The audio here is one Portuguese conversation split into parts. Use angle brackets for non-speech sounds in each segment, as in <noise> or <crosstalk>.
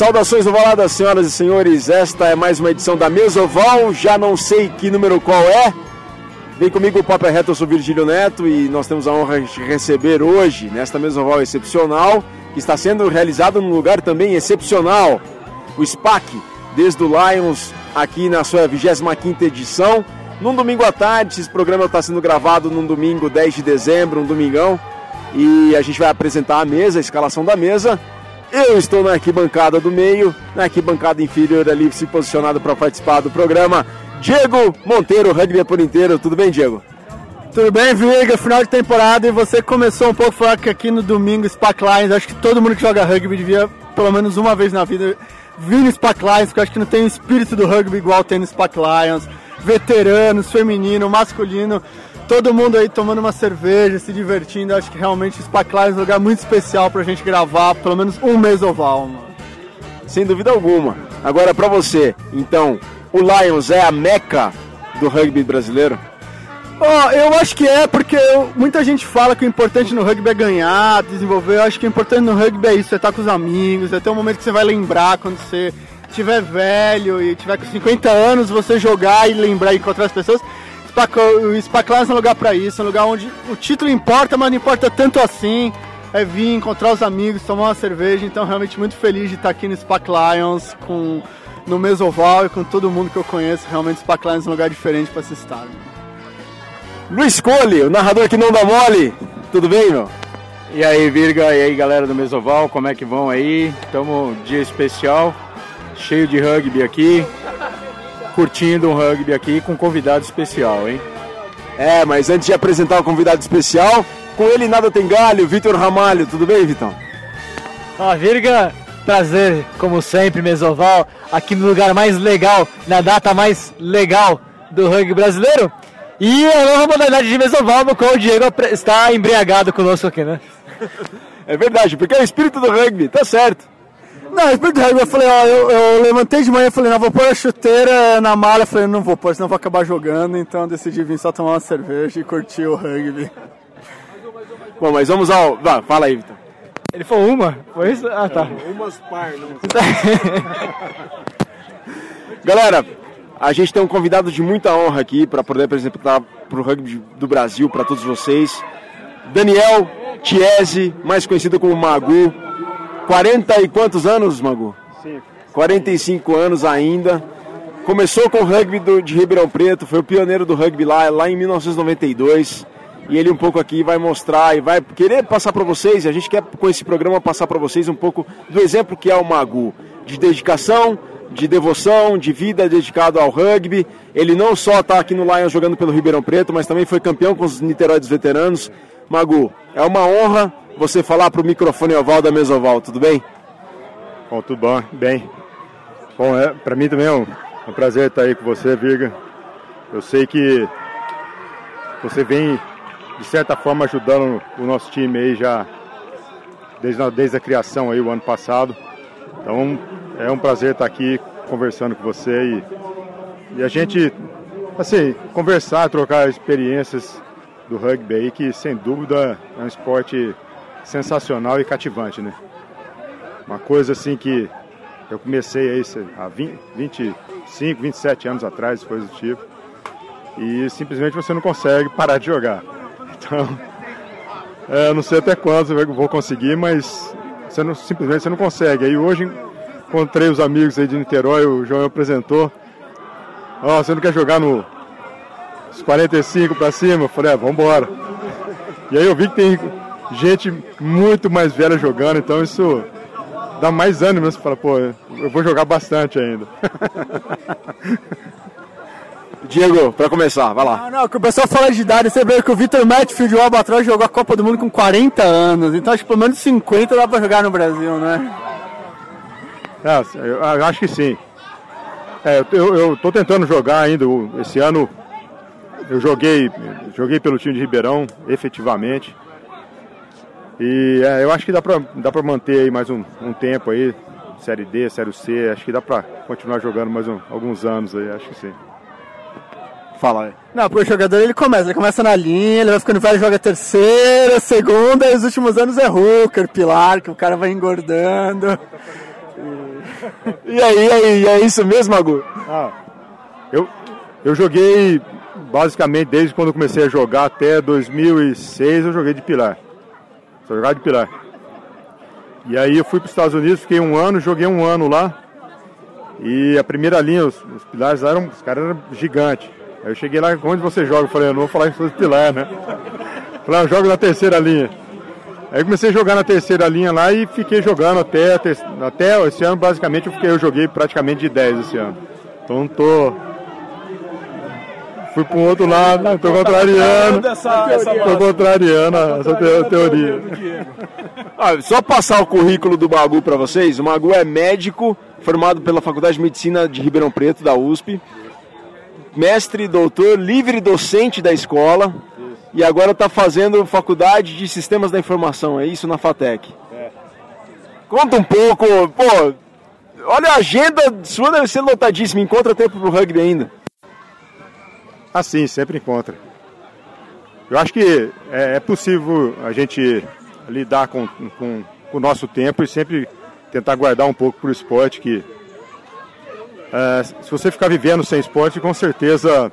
Saudações ovaladas, senhoras e senhores. Esta é mais uma edição da Mesa Oval. Já não sei que número qual é. Vem comigo o Papo é Reto, eu sou Virgílio Neto e nós temos a honra de receber hoje, nesta Mesa Oval excepcional, que está sendo realizado num lugar também excepcional, o SPAC, desde o Lions, aqui na sua 25ª edição. Num domingo à tarde, esse programa está sendo gravado num domingo 10 de dezembro, um domingão, e a gente vai apresentar a mesa, a escalação da mesa. Eu estou na arquibancada do meio, na arquibancada inferior ali, se posicionado para participar do programa. Diego Monteiro, rugby por inteiro. Tudo bem, Diego? Tudo bem, Viga? Final de temporada e você começou um pouco falar que aqui no domingo, SPAC Lions, acho que todo mundo que joga rugby devia, pelo menos uma vez na vida, vir no SPAC Lions, porque acho que não tem o espírito do rugby igual tem no SPAC Lions. Veteranos, feminino, masculino, todo mundo aí tomando uma cerveja, se divertindo. Acho que realmente o SPAC Lions é um lugar muito especial pra gente gravar, pelo menos um mês oval, mano. Sem dúvida alguma. Agora para você, então, o Lions é a meca do rugby brasileiro? Oh, eu acho que é, porque eu, muita gente fala que o importante no rugby é ganhar, desenvolver. Eu acho que o importante no rugby é isso, é estar com os amigos, é ter um momento que você vai lembrar quando você tiver velho e tiver com 50 anos, você jogar e lembrar e encontrar as pessoas. O SPAC Lions é um lugar para isso, é um lugar onde o título importa, mas não importa tanto assim. É vir, encontrar os amigos, tomar uma cerveja. Então, realmente muito feliz de estar aqui no SPAC Lions, com, no Mesoval e com todo mundo que eu conheço. Realmente, o SPAC Lions é um lugar diferente para se estar. Luiz Cole, o narrador que não dá mole. Tudo bem, meu? E aí, Virga, e aí, galera do Mesoval, como é que vão aí? Estamos dia especial, cheio de rugby aqui curtindo um rugby aqui com um convidado especial, hein? É, mas antes de apresentar o convidado especial, com ele nada tem galho, Vitor Ramalho. Tudo bem, Vitão? Ó, Virga, prazer, como sempre, Mesoval, aqui no lugar mais legal, na data mais legal do rugby brasileiro. E a nova modalidade de Mesoval, no qual o Diego está embriagado conosco aqui, né? É verdade, porque é o espírito do rugby, tá certo. Não, espírito do rugby, eu falei, ó, eu, eu levantei de manhã e falei, não, vou pôr a chuteira na malha, falei, não vou pôr, senão vou acabar jogando, então decidi vir só tomar uma cerveja e curtir o rugby. Bom, mas vamos ao. Vá, fala aí, Vitor. Ele falou uma? Foi isso? Ah, tá. É, umas par, não. <laughs> Galera, a gente tem um convidado de muita honra aqui para poder apresentar para o rugby do Brasil, para todos vocês. Daniel Chiesi, mais conhecido como Magu. 40 e quantos anos, Magu? Sim. 45 anos ainda. Começou com o rugby do, de Ribeirão Preto, foi o pioneiro do rugby lá, lá em 1992. E ele um pouco aqui vai mostrar e vai querer passar para vocês, e a gente quer com esse programa passar para vocês um pouco do exemplo que é o Magu, de dedicação, de devoção, de vida dedicado ao rugby. Ele não só está aqui no Lions jogando pelo Ribeirão Preto, mas também foi campeão com os Niterói dos Veteranos. Magu, é uma honra você falar para o microfone oval da Mesoval, tudo bem? Bom, tudo bom, bem. Bom, é, para mim também é um, um, prazer estar aí com você, Virga. Eu sei que você vem, de certa forma, ajudando o nosso time aí já desde, desde a criação aí o ano passado. Então, é um prazer estar aqui conversando com você e, e a gente, assim, conversar, trocar experiências do rugby aí, que sem dúvida é um esporte sensacional e cativante, né? Uma coisa assim que eu comecei aí há 20, 25, 27 anos atrás, coisa do tipo, e simplesmente você não consegue parar de jogar. <laughs> Então, é, não sei até quando eu vou conseguir, mas você não, simplesmente você não consegue. Aí hoje encontrei os amigos aí de Niterói, o João apresentou. Ó, oh, você não quer jogar no 45 para cima? Eu falei, é, vamos embora. <laughs> E aí eu vi que tem gente muito mais velha jogando, então isso dá mais ânimo, você fala, pô, eu vou jogar bastante ainda. <laughs> Diego, para começar, vai lá. Não, não, que o pessoal fala de idade, você vê que o Vitor Matfield, o Albatroz, jogou a Copa do Mundo com 40 anos, então acho que pelo menos 50 dá para jogar no Brasil, né? É, eu acho que sim. É, eu, eu tô tentando jogar ainda, esse ano eu joguei, joguei pelo time de Ribeirão, efetivamente. E é, eu acho que dá pra, dá pra manter aí mais um, um tempo aí, Série D, Série C, acho que dá pra continuar jogando mais um, alguns anos aí, acho que sim. Fala aí. Não, porque o jogador ele começa, ele começa na linha, ele vai ficando velho, joga terceira, segunda, e os últimos anos é hooker, pilar, que o cara vai engordando. E... E aí, aí, é isso mesmo, Magu? Ah, eu, eu joguei basicamente desde quando eu comecei a jogar até 2006 eu joguei de pilar. Só jogava de pilar. E aí eu fui para os Estados Unidos, fiquei um ano, joguei um ano lá. E a primeira linha, os, os pilares eram, os caras eram gigantes. Aí eu cheguei lá, onde você joga? Eu falei, eu não vou falar que sou de pilar, né? Falei, ah, eu jogo na terceira linha. Aí comecei a jogar na terceira linha lá e fiquei jogando até, até esse ano, basicamente, eu, eu joguei praticamente de 10 esse ano. Então tô. Fui para um outro lado, estou contrariando. Estou contrariando essa teoria. Ah, <laughs> só passar o currículo do Magu para vocês. O Magu é médico, formado pela Faculdade de Medicina de Ribeirão Preto, da USP. Mestre, doutor, livre docente da escola e agora está fazendo faculdade de sistemas da informação, é isso na FATEC? É. Conta um pouco, pô, olha a agenda sua deve ser lotadíssima, encontra tempo para o rugby ainda? Ah sim, sempre encontra. Eu acho que é, é possível a gente lidar com, com, com, o nosso tempo e sempre tentar guardar um pouco para o esporte que é, se você ficar vivendo sem esporte, com certeza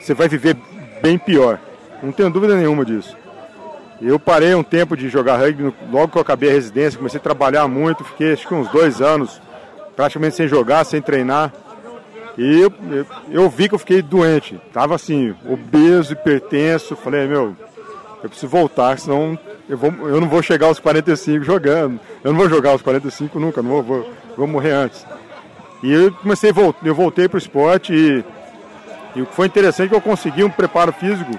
você vai viver bem pior. Não tenho dúvida nenhuma disso. Eu parei um tempo de jogar rugby, logo que eu acabei a residência, comecei a trabalhar muito, fiquei acho que uns dois anos praticamente sem jogar, sem treinar. E eu, eu, vi que eu fiquei doente, tava assim, obeso, hipertenso. Falei, meu, eu preciso voltar, senão eu, vou, eu não vou chegar aos 45 jogando. Eu não vou jogar aos 45 nunca, não vou, vou, vou morrer antes. E eu comecei, eu voltei para o esporte e, e foi interessante é que eu consegui um preparo físico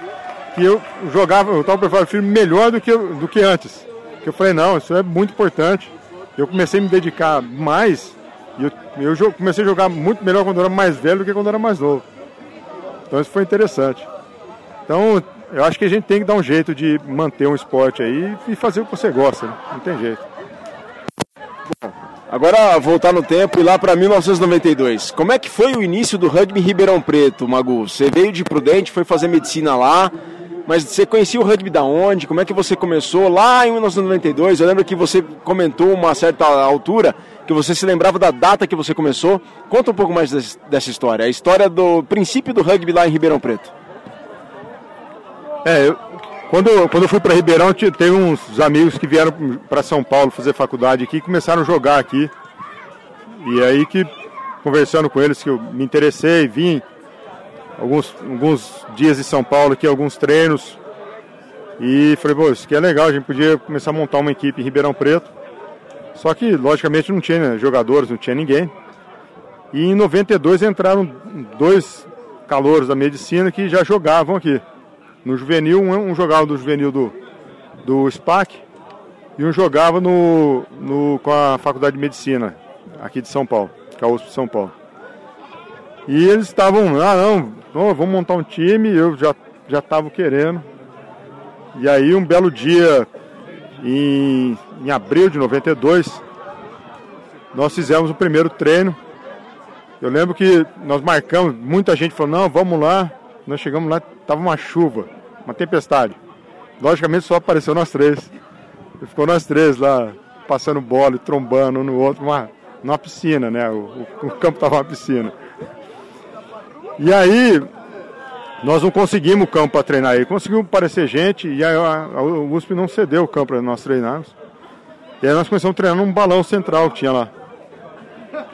que eu jogava, eu estava preparado filme melhor do que, do que antes. Que eu falei, não, isso é muito importante. Eu comecei a me dedicar mais e eu, eu comecei a jogar muito melhor quando eu era mais velho do que quando eu era mais novo. Então isso foi interessante. Então eu acho que a gente tem que dar um jeito de manter um esporte aí e fazer o que você gosta, né? não tem jeito. Agora voltar no tempo e lá para 1992. Como é que foi o início do rugby Ribeirão Preto, Magu? Você veio de Prudente, foi fazer medicina lá, mas você conhecia o rugby da onde? Como é que você começou lá em 1992? Eu lembro que você comentou uma certa altura que você se lembrava da data que você começou. Conta um pouco mais dessa história, a história do princípio do rugby lá em Ribeirão Preto. É, eu, quando, quando eu fui para Ribeirão, teve uns amigos que vieram para São Paulo fazer faculdade aqui e começaram a jogar aqui. E aí que, conversando com eles, que eu me interessei, vim, alguns, alguns dias em São Paulo aqui, alguns treinos. E falei, pô, isso aqui é legal, a gente podia começar a montar uma equipe em Ribeirão Preto. Só que, logicamente, não tinha né, jogadores, não tinha ninguém. E em 92 entraram dois calouros da medicina que já jogavam aqui. No juvenil, um, jogava do juvenil do, do SPAC e um jogava no, no, com a Faculdade de Medicina aqui de São Paulo, que é a USP de São Paulo. E eles estavam, ah não, vamos montar um time, eu já já estava querendo. E aí um belo dia, em, em abril de 92, nós fizemos o primeiro treino. Eu lembro que nós marcamos, muita gente falou, não, vamos lá. Nós chegamos lá, estava uma chuva, uma tempestade. Logicamente só apareceu nós três. E ficou nós três lá, passando bola e trombando um no outro, uma, numa piscina, né? O, o, o campo estava uma piscina. E aí, nós não conseguimos o campo para treinar aí. Conseguimos aparecer gente e a, a, a USP não cedeu o campo para nós treinarmos. E aí nós começamos a treinar num balão central que tinha lá.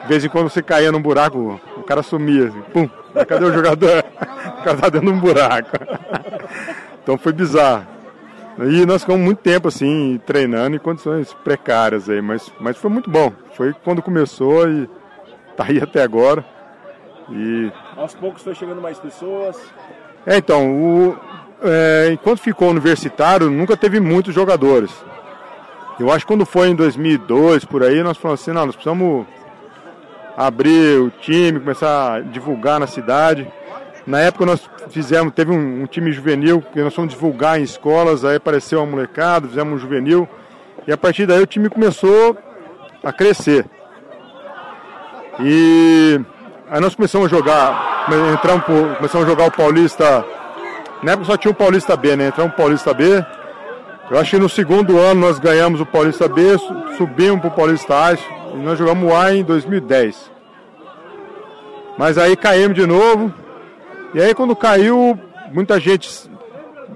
De vez em quando você caía num buraco, o cara sumia, assim, pum, cadê o jogador? <laughs> o cara tá dentro de um buraco. <laughs> então foi bizarro. E nós ficamos muito tempo assim, treinando em condições precárias aí, mas, mas foi muito bom. Foi quando começou e tá aí até agora. E... Aos poucos foi chegando mais pessoas. É, então, o, é, enquanto ficou universitário, nunca teve muitos jogadores. Eu acho que quando foi em 2002, por aí, nós falamos assim, não, nós precisamos abrir o time, começar a divulgar na cidade. Na época nós fizemos, teve um, um time juvenil, que nós fomos divulgar em escolas, aí apareceu uma molecada, fizemos um juvenil. E a partir daí o time começou a crescer. E Aí nós começamos a jogar, entramos, começamos a jogar o Paulista. Na época só tinha o Paulista B, né? Entramos o Paulista B. Eu acho que no segundo ano nós ganhamos o Paulista B, subimos para o Paulista A, e nós jogamos A em 2010. Mas aí caímos de novo. E aí quando caiu, muita gente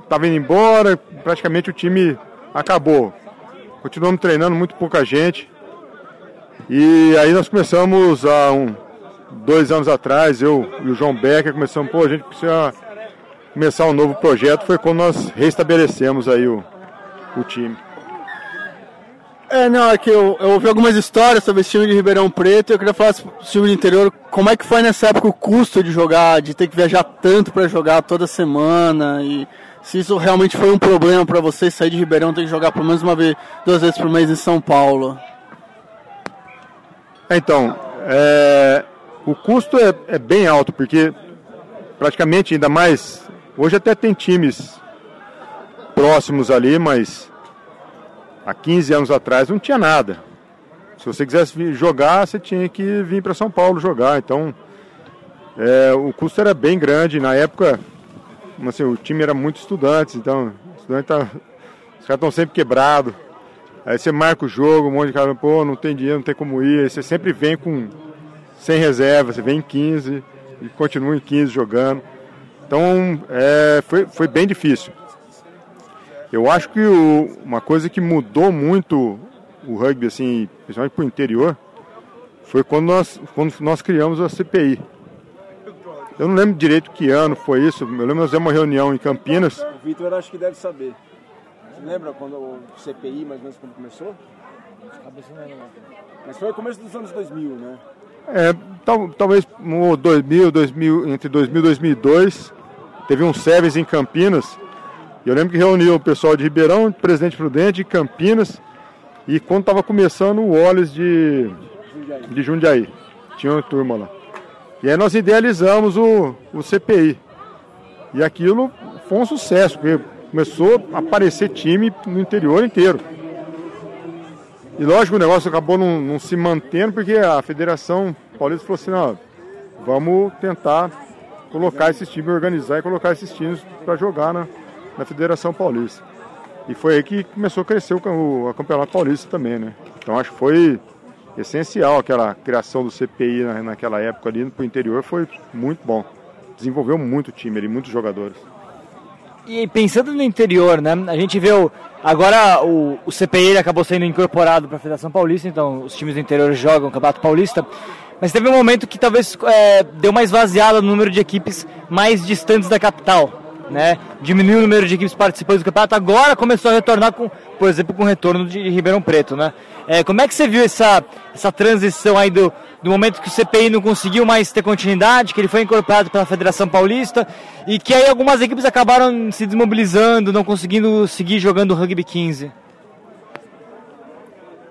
estava indo embora, praticamente o time acabou. Continuamos treinando, muito pouca gente. E aí nós começamos há um, dois anos atrás, eu e o João Becker começamos, pô, a gente precisa começar um novo projeto. Foi quando nós restabelecemos aí o, o time. É, não, é que eu, eu ouvi algumas histórias sobre esse time de Ribeirão Preto e eu queria falar sobre o time do interior. Como é que foi nessa época o custo de jogar, de ter que viajar tanto para jogar toda semana e se isso realmente foi um problema para vocês sair de Ribeirão ter que jogar pelo menos uma vez, duas vezes por mês em São Paulo? Então, é, o custo é, é bem alto porque praticamente ainda mais hoje até tem times próximos ali, mas há 15 anos atrás não tinha nada. Se você quisesse jogar, você tinha que vir para São Paulo jogar. Então, é, o custo era bem grande. Na época, assim, o time era muito estudantes, então estudante tá, os caras estão sempre quebrados. Aí você marca o jogo, um monte de cara, pô, não tem dinheiro, não tem como ir. Aí você sempre vem com sem reserva, você vem em 15 e continua em 15 jogando. Então, é, foi, foi bem difícil. Eu acho que o, uma coisa que mudou muito o rugby, assim, principalmente para o interior, foi quando nós, quando nós criamos a CPI. Eu não lembro direito que ano foi isso. Eu lembro que nós fizemos uma reunião em Campinas. O Vitor acho que deve saber. Você lembra quando o CPI, mais ou menos, quando começou? Mas foi o começo dos anos 2000, né? É, tal, talvez no 2000, 2000, entre 2000 e 2002, teve um Sevens em Campinas eu lembro que reuniu o pessoal de Ribeirão, Presidente Prudente, de Campinas, e quando estava começando o Olhos de Jundiaí. de Jundiaí. Tinha uma turma lá. E aí nós idealizamos o, o CPI. E aquilo foi um sucesso, porque começou a aparecer time no interior inteiro. E lógico, o negócio acabou não, não se mantendo, porque a Federação Paulista falou assim, não, vamos tentar colocar esses times, organizar e colocar esses times para jogar na, na Federação Paulista. E foi aí que começou a crescer o, o Campeonato Paulista também, né? Então acho que foi essencial aquela criação do CPI na, naquela época ali para o interior, foi muito bom. Desenvolveu muito o time ali, muitos jogadores. E pensando no interior, né? A gente vê o, agora o, o CPI acabou sendo incorporado para a Federação Paulista, então os times do interior jogam o Campeonato Paulista. Mas teve um momento que talvez é, deu mais vaziada no número de equipes mais distantes da capital né? Diminuiu o número de equipes participantes do campeonato, agora começou a retornar com, por exemplo, com o retorno de Ribeirão Preto, né? É, como é que você viu essa, essa transição aí do, do momento que o CPI não conseguiu mais ter continuidade, que ele foi incorporado pela Federação Paulista e que aí algumas equipes acabaram se desmobilizando, não conseguindo seguir jogando rugby 15?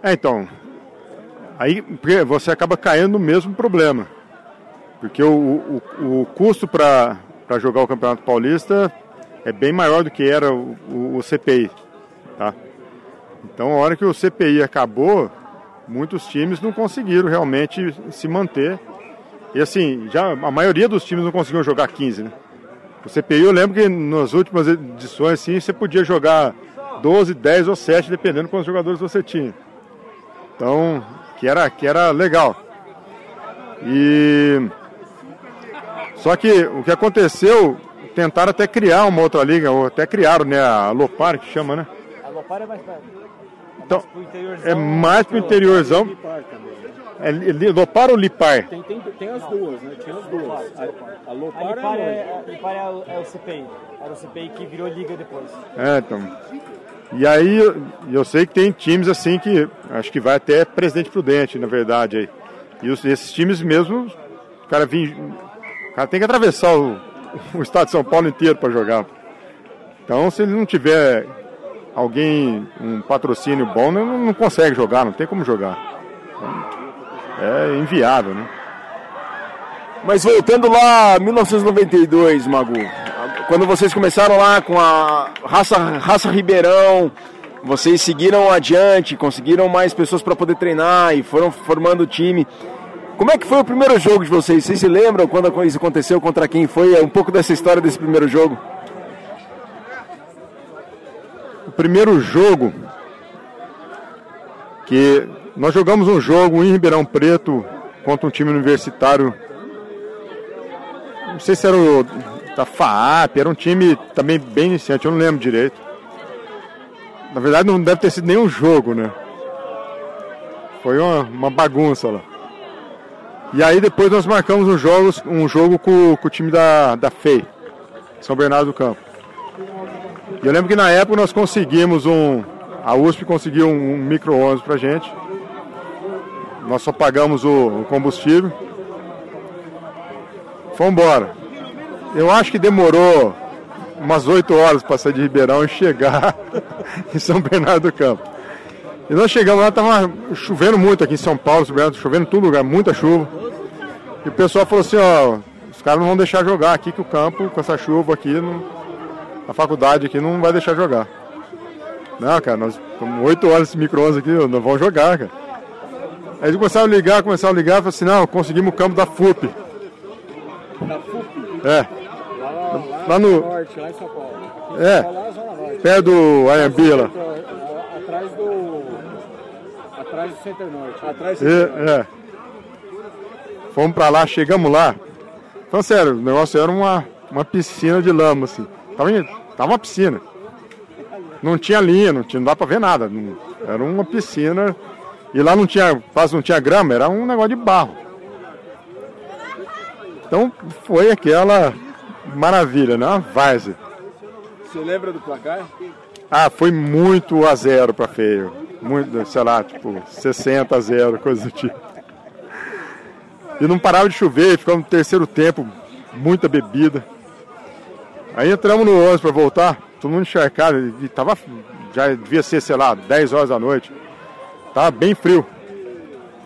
É, então, aí você acaba caindo no mesmo problema, porque o, o, o custo para para jogar o Campeonato Paulista é bem maior do que era o, o, o, CPI. Tá? Então, a hora que o CPI acabou, muitos times não conseguiram realmente se manter. E assim, já a maioria dos times não conseguiam jogar 15. Né? O CPI, eu lembro que nas últimas edições assim, você podia jogar 12, 10 ou 7, dependendo de quantos jogadores você tinha. Então, que era, que era legal. E só que o que aconteceu, tentaram até criar uma outra liga, ou até criaram, né? A Lopar, que chama, né? A Lopar é mais perto. Então, é mais pro interiorzão. É Lopar ou Lipar? Tem, tem, tem as duas, né? Tinha as duas. A, a Lopar, a Lipar, é, é, a Lipar é, é, o CPI. Era o CPI que virou liga depois. É, então. E aí eu sei que tem times assim que acho que vai até Presidente Prudente, na verdade. Aí. E os, esses times mesmo, o cara vinha o cara tem que atravessar o, o estado de São Paulo inteiro para jogar. Então, se ele não tiver alguém, um patrocínio bom, não, não consegue jogar, não tem como jogar. É inviável, né? Mas voltando lá, 1992, Magu, quando vocês começaram lá com a raça, raça Ribeirão, vocês seguiram adiante, conseguiram mais pessoas para poder treinar e foram formando o time. Como é que foi o primeiro jogo de vocês? Vocês se lembram quando isso aconteceu, contra quem foi? É um pouco dessa história desse primeiro jogo. O primeiro jogo que nós jogamos um jogo em Ribeirão Preto contra um time universitário. Não sei se era o da FAAP, era um time também bem iniciante, eu não lembro direito. Na verdade não deve ter sido nenhum jogo, né? Foi uma, uma bagunça lá. E aí depois nós marcamos um jogo, um jogo com, com o time da, da FEI, São Bernardo do Campo. E eu lembro que na época nós conseguimos um. A USP conseguiu um, um micro-ônibus pra gente. Nós só pagamos o, o combustível. Fomos embora. Eu acho que demorou umas 8 horas para sair de Ribeirão e chegar <laughs> em São Bernardo do Campo. E nós chegamos lá, tava chovendo muito aqui em São Paulo, chovendo em todo lugar, muita chuva. E o pessoal falou assim, ó, os caras não vão deixar jogar aqui que o campo, com essa chuva aqui, não, a faculdade aqui não vai deixar jogar. Não, cara, nós estamos 8 horas esse micro-ondas aqui, nós vamos jogar, cara. Aí eles começaram a ligar, começaram a ligar, falaram assim, não, conseguimos o campo da FUP. Da FUP? É. Lá, lá, lá no. Norte, lá em São Paulo. É. Perto do Ayambila. Atrás do. Atrás do Center Norte. Atrás do Center é, é. Fomos pra lá, chegamos lá. Então, sério, o negócio era uma, uma piscina de lama, assim. Tava, tava uma piscina. Não tinha linha, não, tinha, não dá pra ver nada. Não, era uma piscina. E lá não tinha, quase não tinha grama, era um negócio de barro. Então foi aquela maravilha, né? Uma várzea. Você lembra do placar? Ah, foi muito a zero para feio. Muito, sei lá, tipo, 60 a zero, coisa do tipo. E não parava de chover, ficamos no terceiro tempo, muita bebida. Aí entramos no ônibus para voltar, todo mundo encharcado, e tava, já devia ser, sei lá, 10 horas da noite. Tava bem frio.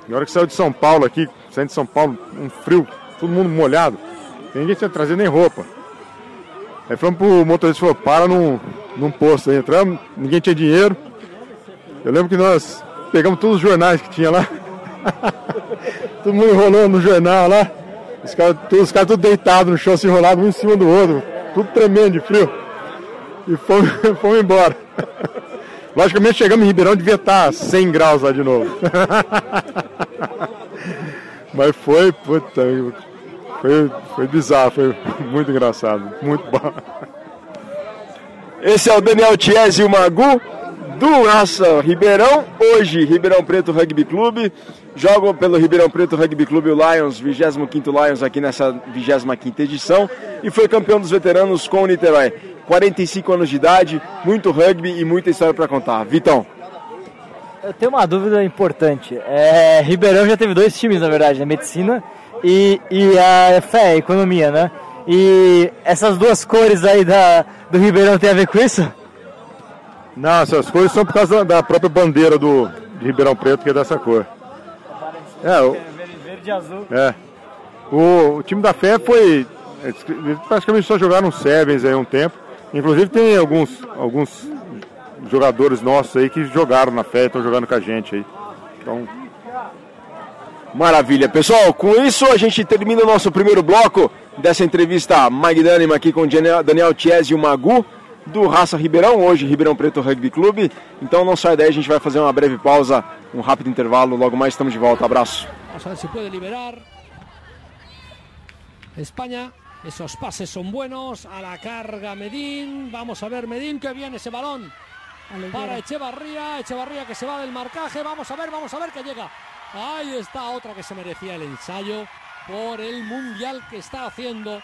Na hora que saiu de São Paulo aqui, saindo de São Paulo, um frio, todo mundo molhado. Ninguém tinha trazido nem roupa. Aí falamos pro motorista, falou, para num, num posto aí. Entramos, ninguém tinha dinheiro. Eu lembro que nós pegamos todos os jornais que tinha lá. <laughs> Todo mundo enrolando no jornal lá. Os caras os cara tudo deitados no chão, se enrolado um em cima do outro. Tudo tremendo de frio. E fomos, <laughs> fomos embora. <laughs> Logicamente chegamos em Ribeirão, devia estar 100 graus lá de novo. Mas foi, puta, foi, foi bizarro, foi muito engraçado, muito bom. Esse é o Daniel Tiesi e o Magu do Raça Ribeirão. Hoje, Ribeirão Preto Rugby Clube. Jogam pelo Ribeirão Preto Rugby Clube o Lions, 25 Lions aqui nessa 25 edição. E foi campeão dos veteranos com o Niterói. 45 anos de idade, muito rugby e muita história para contar. Vitão. Eu tenho uma dúvida importante. É, Ribeirão já teve dois times, na verdade, né? Medicina e, e a fé, a economia, né? E essas duas cores aí da, do Ribeirão tem a ver com isso? Não, essas cores são por causa da própria bandeira do, de Ribeirão Preto, que é dessa cor. É, o, verde e azul. É. O, o time da Fé foi. Praticamente só jogaram Sevens aí um tempo. Inclusive tem alguns, alguns jogadores nossos aí que jogaram na Fé, estão jogando com a gente aí. Então. Maravilha. Pessoal, com isso a gente termina o nosso primeiro bloco dessa entrevista magnânima aqui com o Daniel Chiesi e o Magu do Raça Ribeirão, hoje Ribeirão Preto Rugby Clube. Então não sai daí, a gente vai fazer uma breve pausa, um rápido intervalo, logo mais estamos de volta. Abraço. Vamos a ver se pode liberar. España, esos pases son buenos, a la carga Medín, vamos a ver Medín que viene ese balón para Echevarría, Echevarría que se va del marcaje, vamos a ver, vamos a ver que llega. Ahí está otra que se merecía el ensayo por el mundial que está haciendo.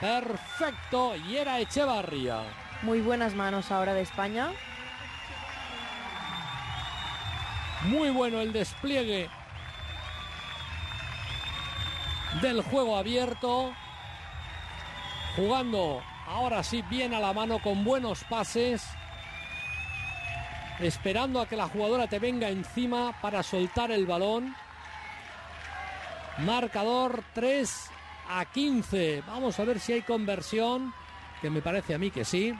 Perfecto, y era Echevarría. Muy buenas manos ahora de España. Muy bueno el despliegue del juego abierto. Jugando ahora sí bien a la mano con buenos pases. Esperando a que la jugadora te venga encima para soltar el balón. Marcador 3 a 15. Vamos a ver si hay conversión. Que me parece a mí que sí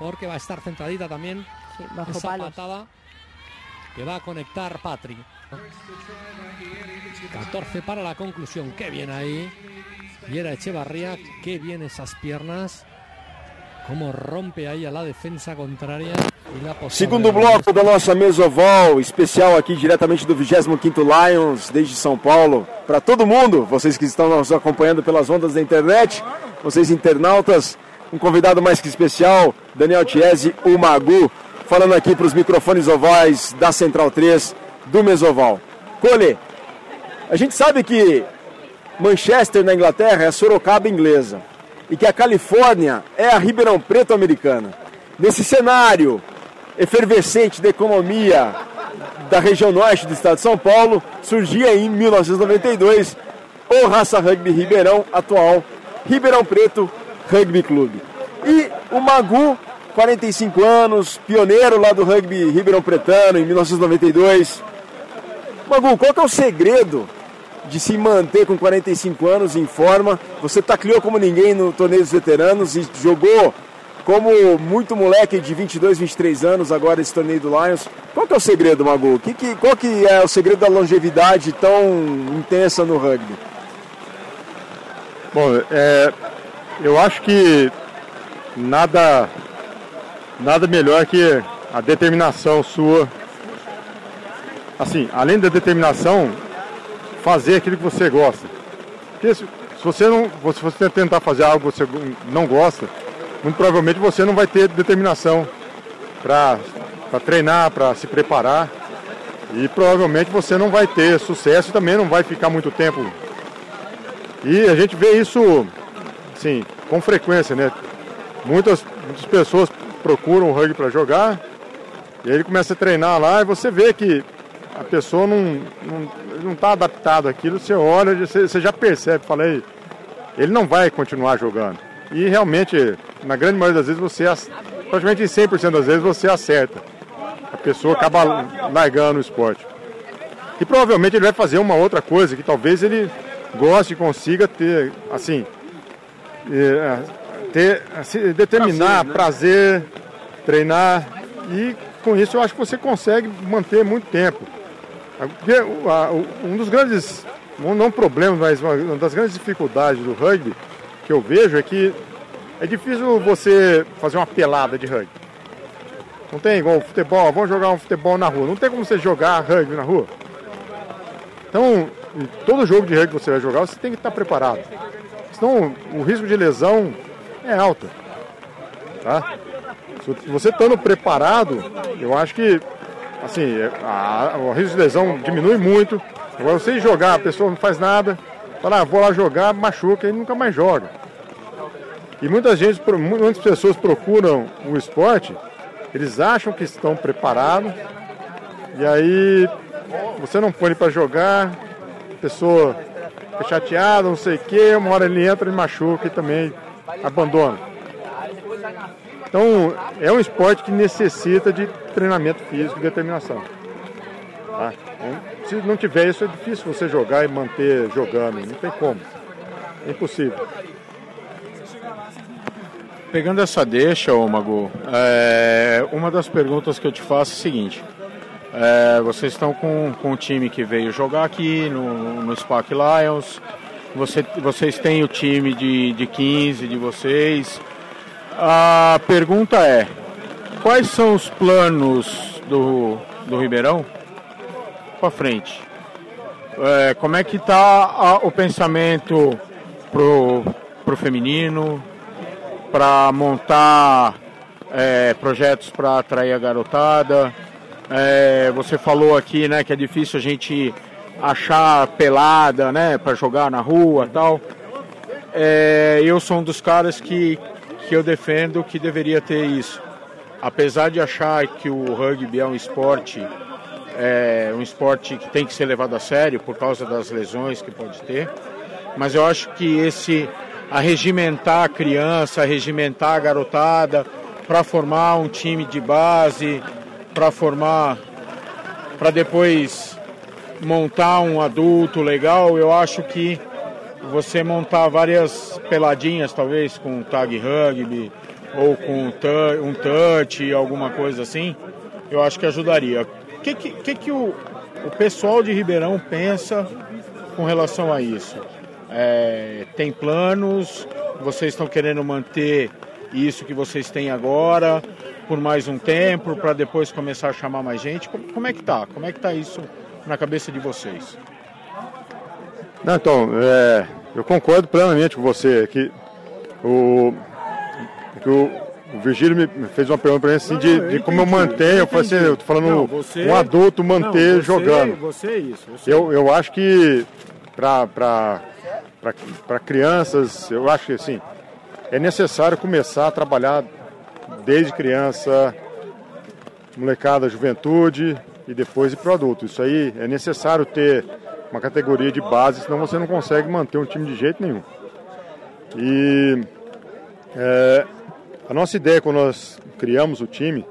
porque va a estar centradita también sí, bajo esa palos. patada que va a conectar Patri. 14 para la conclusión, qué bien ahí. Y era Echevarría, qué bien esas piernas. Cómo rompe ahí a la defensa posada Segundo de bloco da nossa mesoval, especial aqui diretamente do 25º Lions, desde São Paulo, para todo mundo, vocês que estão nos acompanhando pelas ondas da internet, vocês internautas, um convidado mais que especial, Daniel Tiese, o Magu, falando aqui para os microfones ovais da Central 3 do Mesoval. Cole, a gente sabe que Manchester na Inglaterra é a Sorocaba inglesa e que a Califórnia é a Ribeirão Preto americana. Nesse cenário efervescente da economia da região norte do estado de São Paulo, surgia em 1992 o Raça Rugby Ribeirão, atual Ribeirão Preto Rugby Clube. E o Magu, 45 anos, pioneiro lá do rugby Ribeirão Pretano em 1992. Magu, qual que é o segredo de se manter com 45 anos em forma. Você tacleou como ninguém no torneio dos veteranos e jogou como muito moleque de 22, 23 anos agora esse torneio do Lions. Qual que é o segredo, Magu? Que, que, qual que é o segredo da longevidade tão intensa no rugby? Bom, é, eu acho que nada, nada melhor que a determinação sua. Assim, além da determinação, fazer aquilo que você gosta. Porque se, se você não, se você tentar fazer algo que você não gosta, muito provavelmente você não vai ter determinação para treinar, para se preparar. E provavelmente você não vai ter sucesso e também não vai ficar muito tempo. E a gente vê isso assim, com frequência, né? Muitas, muitas pessoas procuram o rugby para jogar, e aí ele começa a treinar lá e você vê que a pessoa não não está adaptado àquilo, você olha, você, você já percebe, falei, ele não vai continuar jogando. E realmente, na grande maioria das vezes, você praticamente 100% das vezes você acerta. A pessoa acaba largando o esporte. E provavelmente ele vai fazer uma outra coisa que talvez ele goste e consiga ter, assim, ter, assim, determinar prazer, né? prazer, treinar e com isso eu acho que você consegue manter muito tempo. Porque um dos grandes, não problemas, mas uma das grandes dificuldades do rugby que eu vejo é que é difícil você fazer uma pelada de rugby. Não tem igual futebol, vamos jogar um futebol na rua. Não tem como você jogar rugby na rua. Então, todo jogo de rugby que você vai jogar, você tem que estar preparado. Senão o risco de lesão é alto. Tá? Se você estando preparado, eu acho que assim, é, a, o risco de lesão diminui muito. Agora você jogar, a pessoa não faz nada, fala, ah, vou lá jogar, machuca e nunca mais joga. E muita gente, muitas pessoas procuram o esporte, eles acham que estão preparados, e aí você não põe para jogar, a pessoa fica chateada, não sei o que, uma hora ele entra e machuca e também abandona. Então, é um esporte que necessita de treinamento físico e determinação. Tá? Então, se não tiver isso, é difícil você jogar e manter jogando. Não tem como. É impossível. Pegando essa deixa, ô Magu, é, uma das perguntas que eu te faço é a seguinte. É, vocês estão com, com um time que veio jogar aqui no, no SPAC Lions. Você, vocês têm o time de, de 15 de vocês. A pergunta é: quais são os planos do, do Ribeirão para frente? É, como é que está o pensamento pro, pro feminino, para montar é, projetos para atrair a garotada? É, você falou aqui, né, que é difícil a gente achar pelada, né, para jogar na rua, tal. É, eu sou um dos caras que que eu defendo que deveria ter isso. Apesar de achar que o rugby é um esporte, é um esporte que tem que ser levado a sério por causa das lesões que pode ter, mas eu acho que esse arregimentar a criança, arregimentar a garotada para formar um time de base, para formar, para depois montar um adulto legal, eu acho que você montar várias peladinhas, talvez com tag rugby ou com um touch, alguma coisa assim, eu acho que ajudaria. O que, que, que, o, o pessoal de Ribeirão pensa com relação a isso? É, tem planos? Vocês estão querendo manter isso que vocês têm agora por mais um tempo, para depois começar a chamar mais gente? Como, como é que tá? Como é que tá isso na cabeça de vocês? Não, então, é, eu concordo plenamente com você que o, que o, o Virgílio me fez uma pergunta para mim assim de, de como eu mantenho. Eu falei assim, eu tô falando não, você, um adulto manter não, você, jogando. Você é isso. Você. Eu, eu acho que para crianças, eu acho que assim, é necessário começar a trabalhar desde criança, molecada, juventude e depois ir para o adulto. Isso aí é necessário ter uma categoria de base, senão você não consegue manter um time de jeito nenhum. E é, a nossa ideia quando nós criamos o time,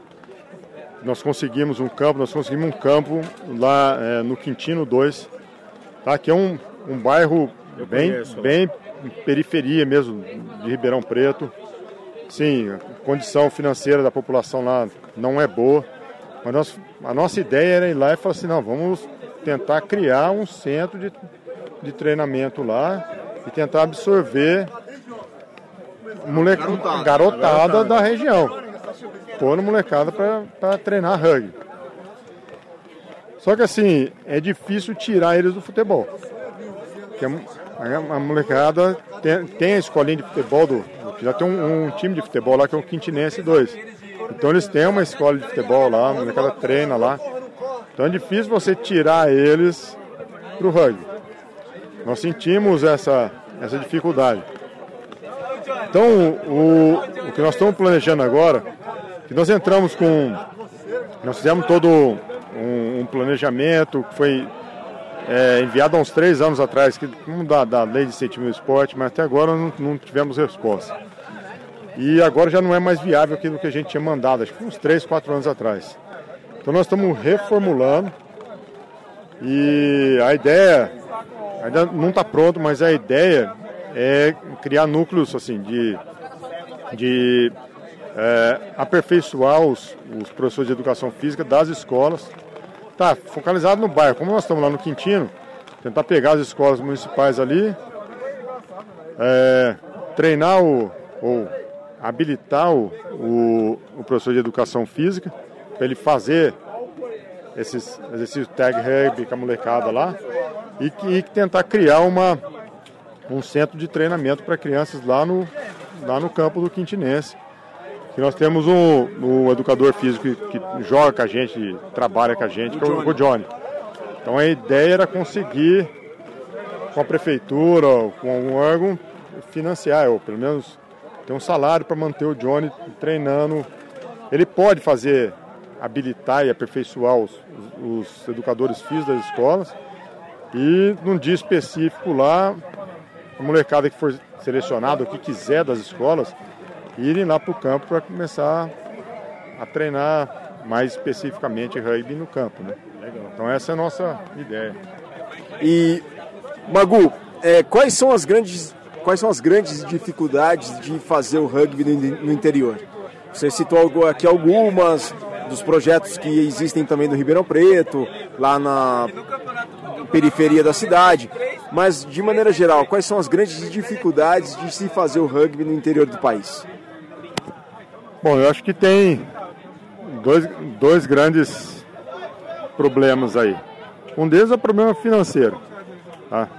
nós conseguimos um campo, nós conseguimos um campo lá é, no Quintino 2, tá? que é um, um bairro bem, bem periferia mesmo de Ribeirão Preto. Sim, a condição financeira da população lá não é boa. Mas nós, a nossa ideia era ir lá e falar assim, não, vamos tentar criar um centro de, de treinamento lá e tentar absorver moleque, garotada, garotada, da região. Pôr molecada para treinar rugby. Só que assim, é difícil tirar eles do futebol. Porque a, a molecada tem, tem, a escolinha de futebol do. Já tem um, um, time de futebol lá que é o Quintinense 2. Então eles têm uma escola de futebol lá, a molecada treina lá. Então é difícil você tirar eles pro rugby. Nós sentimos essa, essa dificuldade. Então, o, o que nós estamos planejando agora, que nós entramos com. Nós fizemos todo um, um planejamento que foi é, enviado há uns três anos atrás, que, da, da lei de incentivo esporte, mas até agora não, não, tivemos resposta. E agora já não é mais viável aquilo que a gente tinha mandado, acho que uns três, quatro anos atrás. Então nós estamos reformulando e a ideia ainda não está pronto, mas a ideia é criar núcleos assim de, de é, aperfeiçoar os, os professores de educação física das escolas. Tá focalizado no bairro. Como nós estamos lá no Quintino, tentar pegar as escolas municipais ali, é, treinar o, ou habilitar o, o, o professor de educação física para ele fazer esses exercícios tag rugby com a molecada lá e, e tentar criar uma, um centro de treinamento para crianças lá no, lá no campo do Quintinense. Que nós temos um, um educador físico que, que, joga com a gente, trabalha com a gente, o que é o, o Johnny. Então a ideia era conseguir, com a prefeitura, com algum órgão, financiar, ou pelo menos ter um salário para manter o Johnny treinando. Ele pode fazer, habilitar e aperfeiçoar os, os educadores físicos das escolas. E num dia específico lá, a molecada que for selecionada, o que quiser das escolas, irem lá para o campo para começar a treinar mais especificamente rugby no campo. Né? Então essa é a nossa ideia. E Magu, é, quais são as grandes quais são as grandes dificuldades de fazer o rugby no interior? Você citou aqui algumas dos projetos que existem também no Ribeirão Preto, lá na periferia da cidade. Mas, de maneira geral, quais são as grandes dificuldades de se fazer o rugby no interior do país? Bom, eu acho que tem dois, dois grandes problemas aí. Um deles é o problema financeiro. Tá?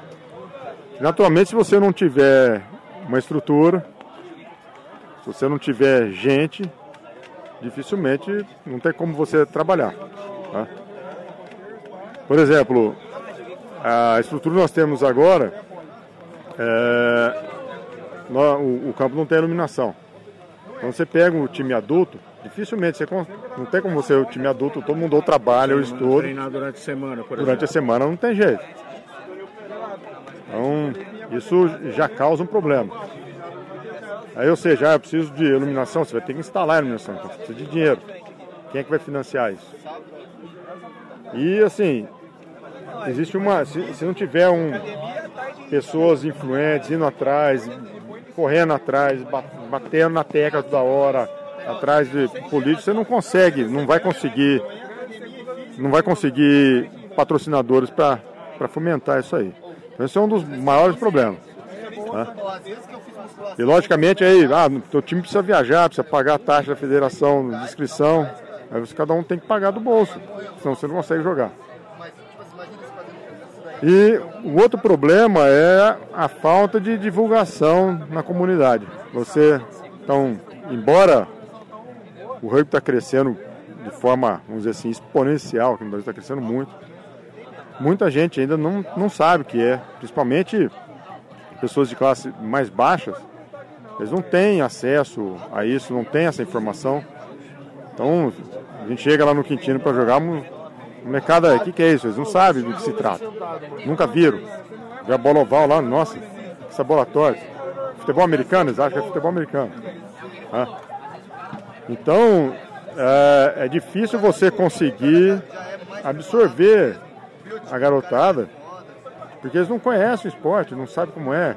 Naturalmente, se você não tiver uma estrutura, se você não tiver gente, dificilmente não tem como você trabalhar. Tá? Por exemplo, a estrutura que nós temos agora, é, o, campo não tem iluminação. Então você pega o time adulto, dificilmente você não tem como você o time adulto, todo mundo ou trabalha ou estuda. Treinar durante a semana, por Durante exemplo. a semana não tem jeito. Então isso já causa um problema. Aí, ou seja, ah, eu preciso de iluminação, você vai ter que instalar a iluminação, então você precisa de dinheiro. Quem é que vai financiar isso? E assim, existe uma. Se, se não tiver um, pessoas influentes indo atrás, correndo atrás, batendo na tecla toda hora, atrás de políticos, você não consegue, não vai conseguir, não vai conseguir patrocinadores para fomentar isso aí. Esse é um dos maiores problemas. Né? E logicamente aí, ah, teu time precisa viajar, precisa pagar a taxa da federação de inscrição. Aí você, cada um tem que pagar do bolso, senão você não consegue jogar. E o outro problema é a falta de divulgação na comunidade. Você, então, embora o rugby está crescendo de forma, vamos dizer assim, exponencial, que no Brasil está crescendo muito, muita gente ainda não, não sabe o que é, principalmente pessoas de classe mais baixas, eles não têm acesso a isso, não têm essa informação. Então, a gente chega lá no Quintino para jogar, Molecada, o que, que é isso? Eles não sabem do que se trata. Nunca viram. Vê a bola oval lá, nossa, essa bola torta. Futebol americano, eles acham que é futebol americano. Ah. Então, é, é difícil você conseguir absorver a garotada, porque eles não conhecem o esporte, não sabem como é.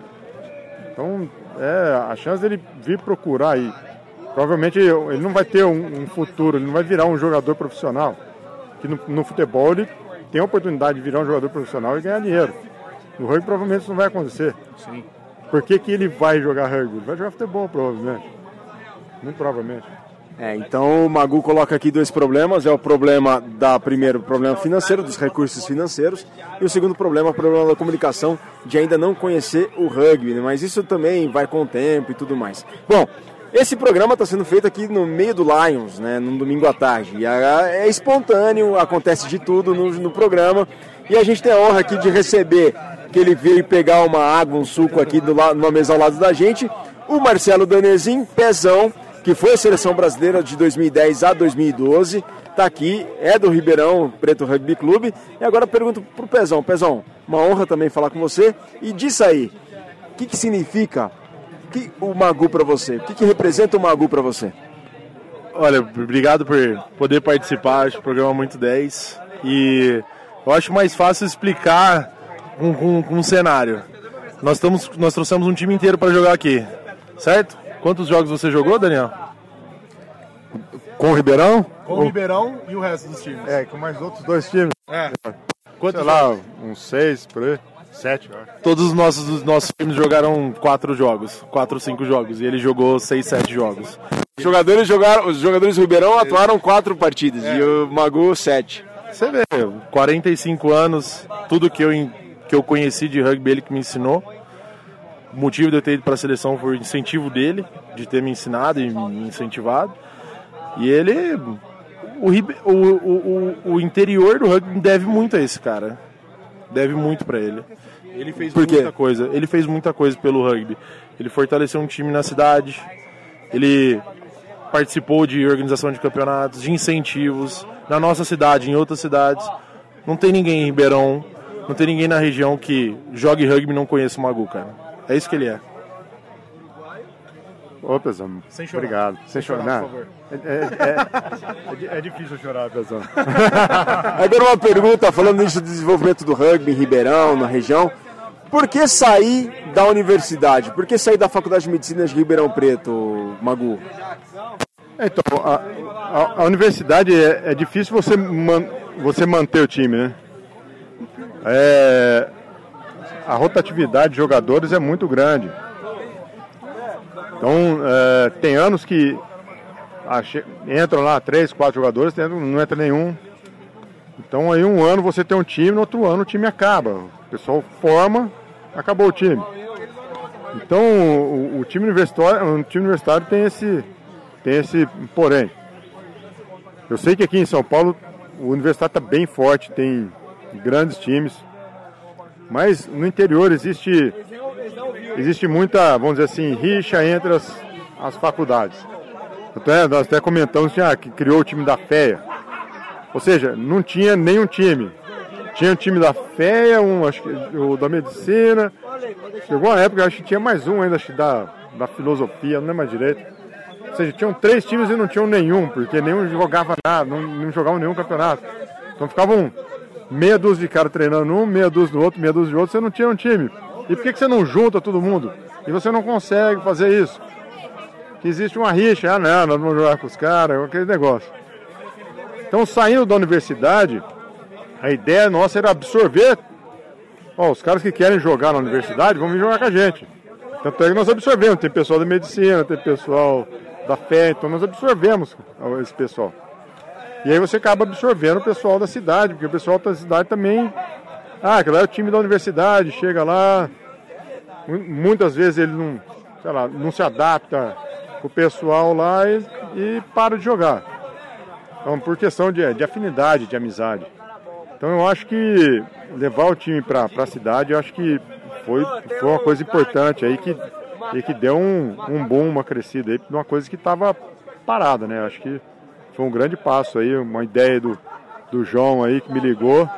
Então, é, a chance dele vir procurar aí, provavelmente ele não vai ter um, um futuro, ele não vai virar um jogador profissional que no, no, futebol ele tem a oportunidade de virar um jogador profissional e ganhar dinheiro. No rugby provavelmente isso não vai acontecer. Sim. Por que, que ele vai jogar rugby? Ele vai jogar futebol provavelmente. Muito provavelmente. É, então o Magu coloca aqui dois problemas, é o problema da primeiro problema financeiro, dos recursos financeiros, e o segundo problema, o problema da comunicação, de ainda não conhecer o rugby, né? mas isso também vai com o tempo e tudo mais. Bom, esse programa está sendo feito aqui no meio do Lions, né, no domingo à tarde. E é espontâneo, acontece de tudo no, no programa. E a gente tem a honra aqui de receber, que ele veio pegar uma água, um suco aqui do, numa mesa ao lado da gente, o Marcelo Danezin, pezão, que foi a seleção brasileira de 2010 a 2012. Está aqui, é do Ribeirão Preto Rugby Clube. E agora pergunto pro Pezão. Pezão, uma honra também falar com você. E disso aí, o que, que significa que o Magu para você? O que, que representa o Magu para você? Olha, obrigado por poder participar, acho o programa muito 10. E eu acho mais fácil explicar com, com, com um cenário. Nós, estamos, nós trouxemos um time inteiro para jogar aqui, certo? Quantos jogos você jogou, Daniel? Com o Ribeirão? Com o Ribeirão e o resto dos times. É, com mais outros dois times. É. Quantos Sei lá, uns seis por aí. Sete, Todos os nossos, os nossos times jogaram quatro jogos, quatro ou cinco jogos, e ele jogou seis, sete jogos. Os jogadores jogaram, os jogadores do Ribeirão atuaram quatro partidas é. e o Magu sete. Você vê, 45 anos, tudo que eu, que eu conheci de rugby, ele que me ensinou. O motivo de eu ter ido para a seleção foi o incentivo dele, de ter me ensinado e me incentivado. E ele, o, o, o, o interior do rugby deve muito a esse cara deve muito para ele. Ele fez muita coisa. Ele fez muita coisa pelo rugby. Ele fortaleceu um time na cidade. Ele participou de organização de campeonatos, de incentivos na nossa cidade, em outras cidades. Não tem ninguém em Ribeirão, não tem ninguém na região que jogue rugby e não conheça o Magu, cara. É isso que ele é. Ô, Pezão. Sem chorar. Obrigado. Sem, Sem chorar, chorar, por favor. É, é, é, é difícil chorar, Pezão. <laughs> Agora uma pergunta, falando nisso do desenvolvimento do rugby em Ribeirão, na região. Por que sair da universidade? Por que sair da Faculdade de Medicina de Ribeirão Preto, Magu? Então, a, a, a universidade é, é, difícil você, man, você manter o time, né? É, a rotatividade de jogadores é muito grande. Então, é, tem anos que entram lá três, quatro jogadores, não entra nenhum. Então, aí um ano você tem um time, no outro ano o time acaba. O pessoal forma, acabou o time. Então, o, o time universitário, o time universitário tem esse, tem esse porém. Eu sei que aqui em São Paulo o universitário está bem forte, tem grandes times. Mas no interior existe existe muita, vamos dizer assim, rixa entre as, as faculdades. Até, nós até comentamos ah, que criou o time da FEA. Ou seja, não tinha nenhum time. Tinha o time da FEA, um, acho que o da medicina. Chegou uma época, acho que tinha mais um ainda, acho que da, da filosofia, não lembro mais direito. Ou seja, tinham três times e não tinham nenhum, porque nenhum jogava nada, não, não jogavam nenhum campeonato. Então ficavam meia dúzia de cara treinando um, meia dúzia do outro, meia dúzia do outro, você não tinha um time. E por que, que você não junta todo mundo? E você não consegue fazer isso? Que existe uma rixa, ah não, nós vamos jogar com os caras, aquele negócio. Então saindo da universidade, a ideia nossa era absorver ó, os caras que querem jogar na universidade, vão vir jogar com a gente. Tanto é que nós absorvemos, tem pessoal da medicina, tem pessoal da fé, então nós absorvemos esse pessoal. E aí você acaba absorvendo o pessoal da cidade, porque o pessoal da cidade também. Ah, aquele é o time da universidade, chega lá. Muitas vezes ele não, sei lá, não se adapta com o pessoal lá e, e para de jogar. Então, por questão de, de afinidade, de amizade. Então eu acho que levar o time para a cidade, eu acho que foi, foi uma coisa importante aí que, e que deu um, um boom, uma crescida aí, uma coisa que estava parada, né? Acho que foi um grande passo aí, uma ideia do, do João aí que me ligou.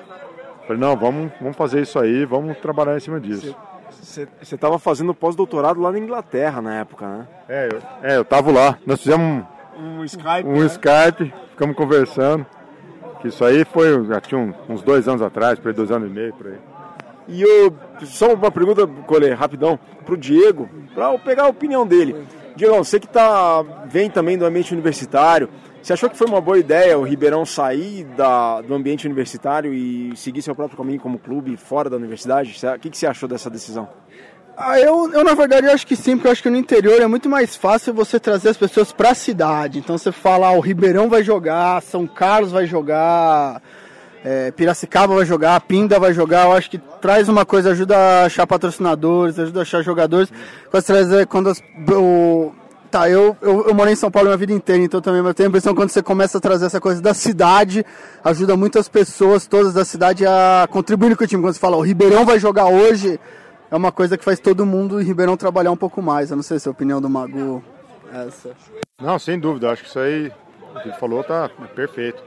Falei, não, vamos, vamos fazer isso aí, vamos trabalhar em cima disso. Você estava fazendo pós-doutorado lá na Inglaterra na época, né? É, eu, é, eu tava lá. Nós fizemos um, um Skype. Um né? Skype, ficamos conversando. Que isso aí foi, já tinha uns dois anos atrás, por aí, dois anos e meio, por aí. E eu, só uma pergunta, Colê, rapidão, pro Diego, para pegar a opinião dele. Diego, você que tá, vem também do ambiente universitário, você achou que foi uma boa ideia o Ribeirão sair da, do ambiente universitário e seguir seu próprio caminho como clube fora da universidade? O que, que você achou dessa decisão? Ah, eu, eu, na verdade, acho que sim, porque eu acho que no interior é muito mais fácil você trazer as pessoas para a cidade. Então você fala, ah, o Ribeirão vai jogar, São Carlos vai jogar, é, Piracicaba vai jogar, Pinda vai jogar. Eu acho que traz uma coisa, ajuda a achar patrocinadores, ajuda a achar jogadores. Quando, quando as, o, Tá, eu, eu, eu morei em São Paulo minha vida inteira, então também eu tenho a impressão que quando você começa a trazer essa coisa da cidade, ajuda muitas pessoas, todas da cidade, a contribuir com o time. Quando você fala, o Ribeirão vai jogar hoje, é uma coisa que faz todo mundo em Ribeirão trabalhar um pouco mais. Eu não sei se é a opinião do Magu é essa. Não, sem dúvida, acho que isso aí, o que ele falou, tá perfeito.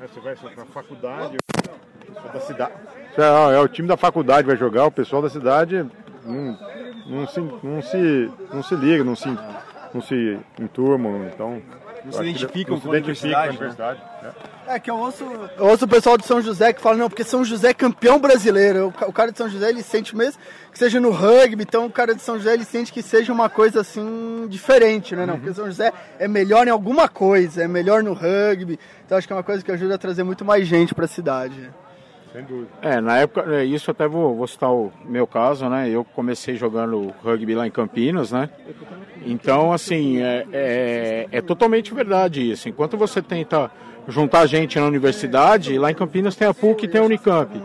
Você vai para faculdade, da cidade. É, é, o time da faculdade vai jogar, o pessoal da cidade não, não, se, não, se, não se liga, não se não se enturmam, então. Não se identificam com a universidade. Né? É. é que eu ouço, eu ouço o pessoal de São José que fala, não, porque São José é campeão brasileiro. O, cara de São José ele sente mesmo que seja no rugby, então o cara de São José ele sente que seja uma coisa assim diferente, né? Não, uhum. porque São José é melhor em alguma coisa, é melhor no rugby. Então acho que é uma coisa que ajuda a trazer muito mais gente para a cidade. Sem dúvida. É, na época, é, isso até vou, vou citar o meu caso, né? Eu comecei jogando rugby lá em Campinas, né? Então, assim, é, é, é totalmente verdade isso. Enquanto você tenta juntar gente na universidade, lá em Campinas tem a PUC e tem a Unicamp.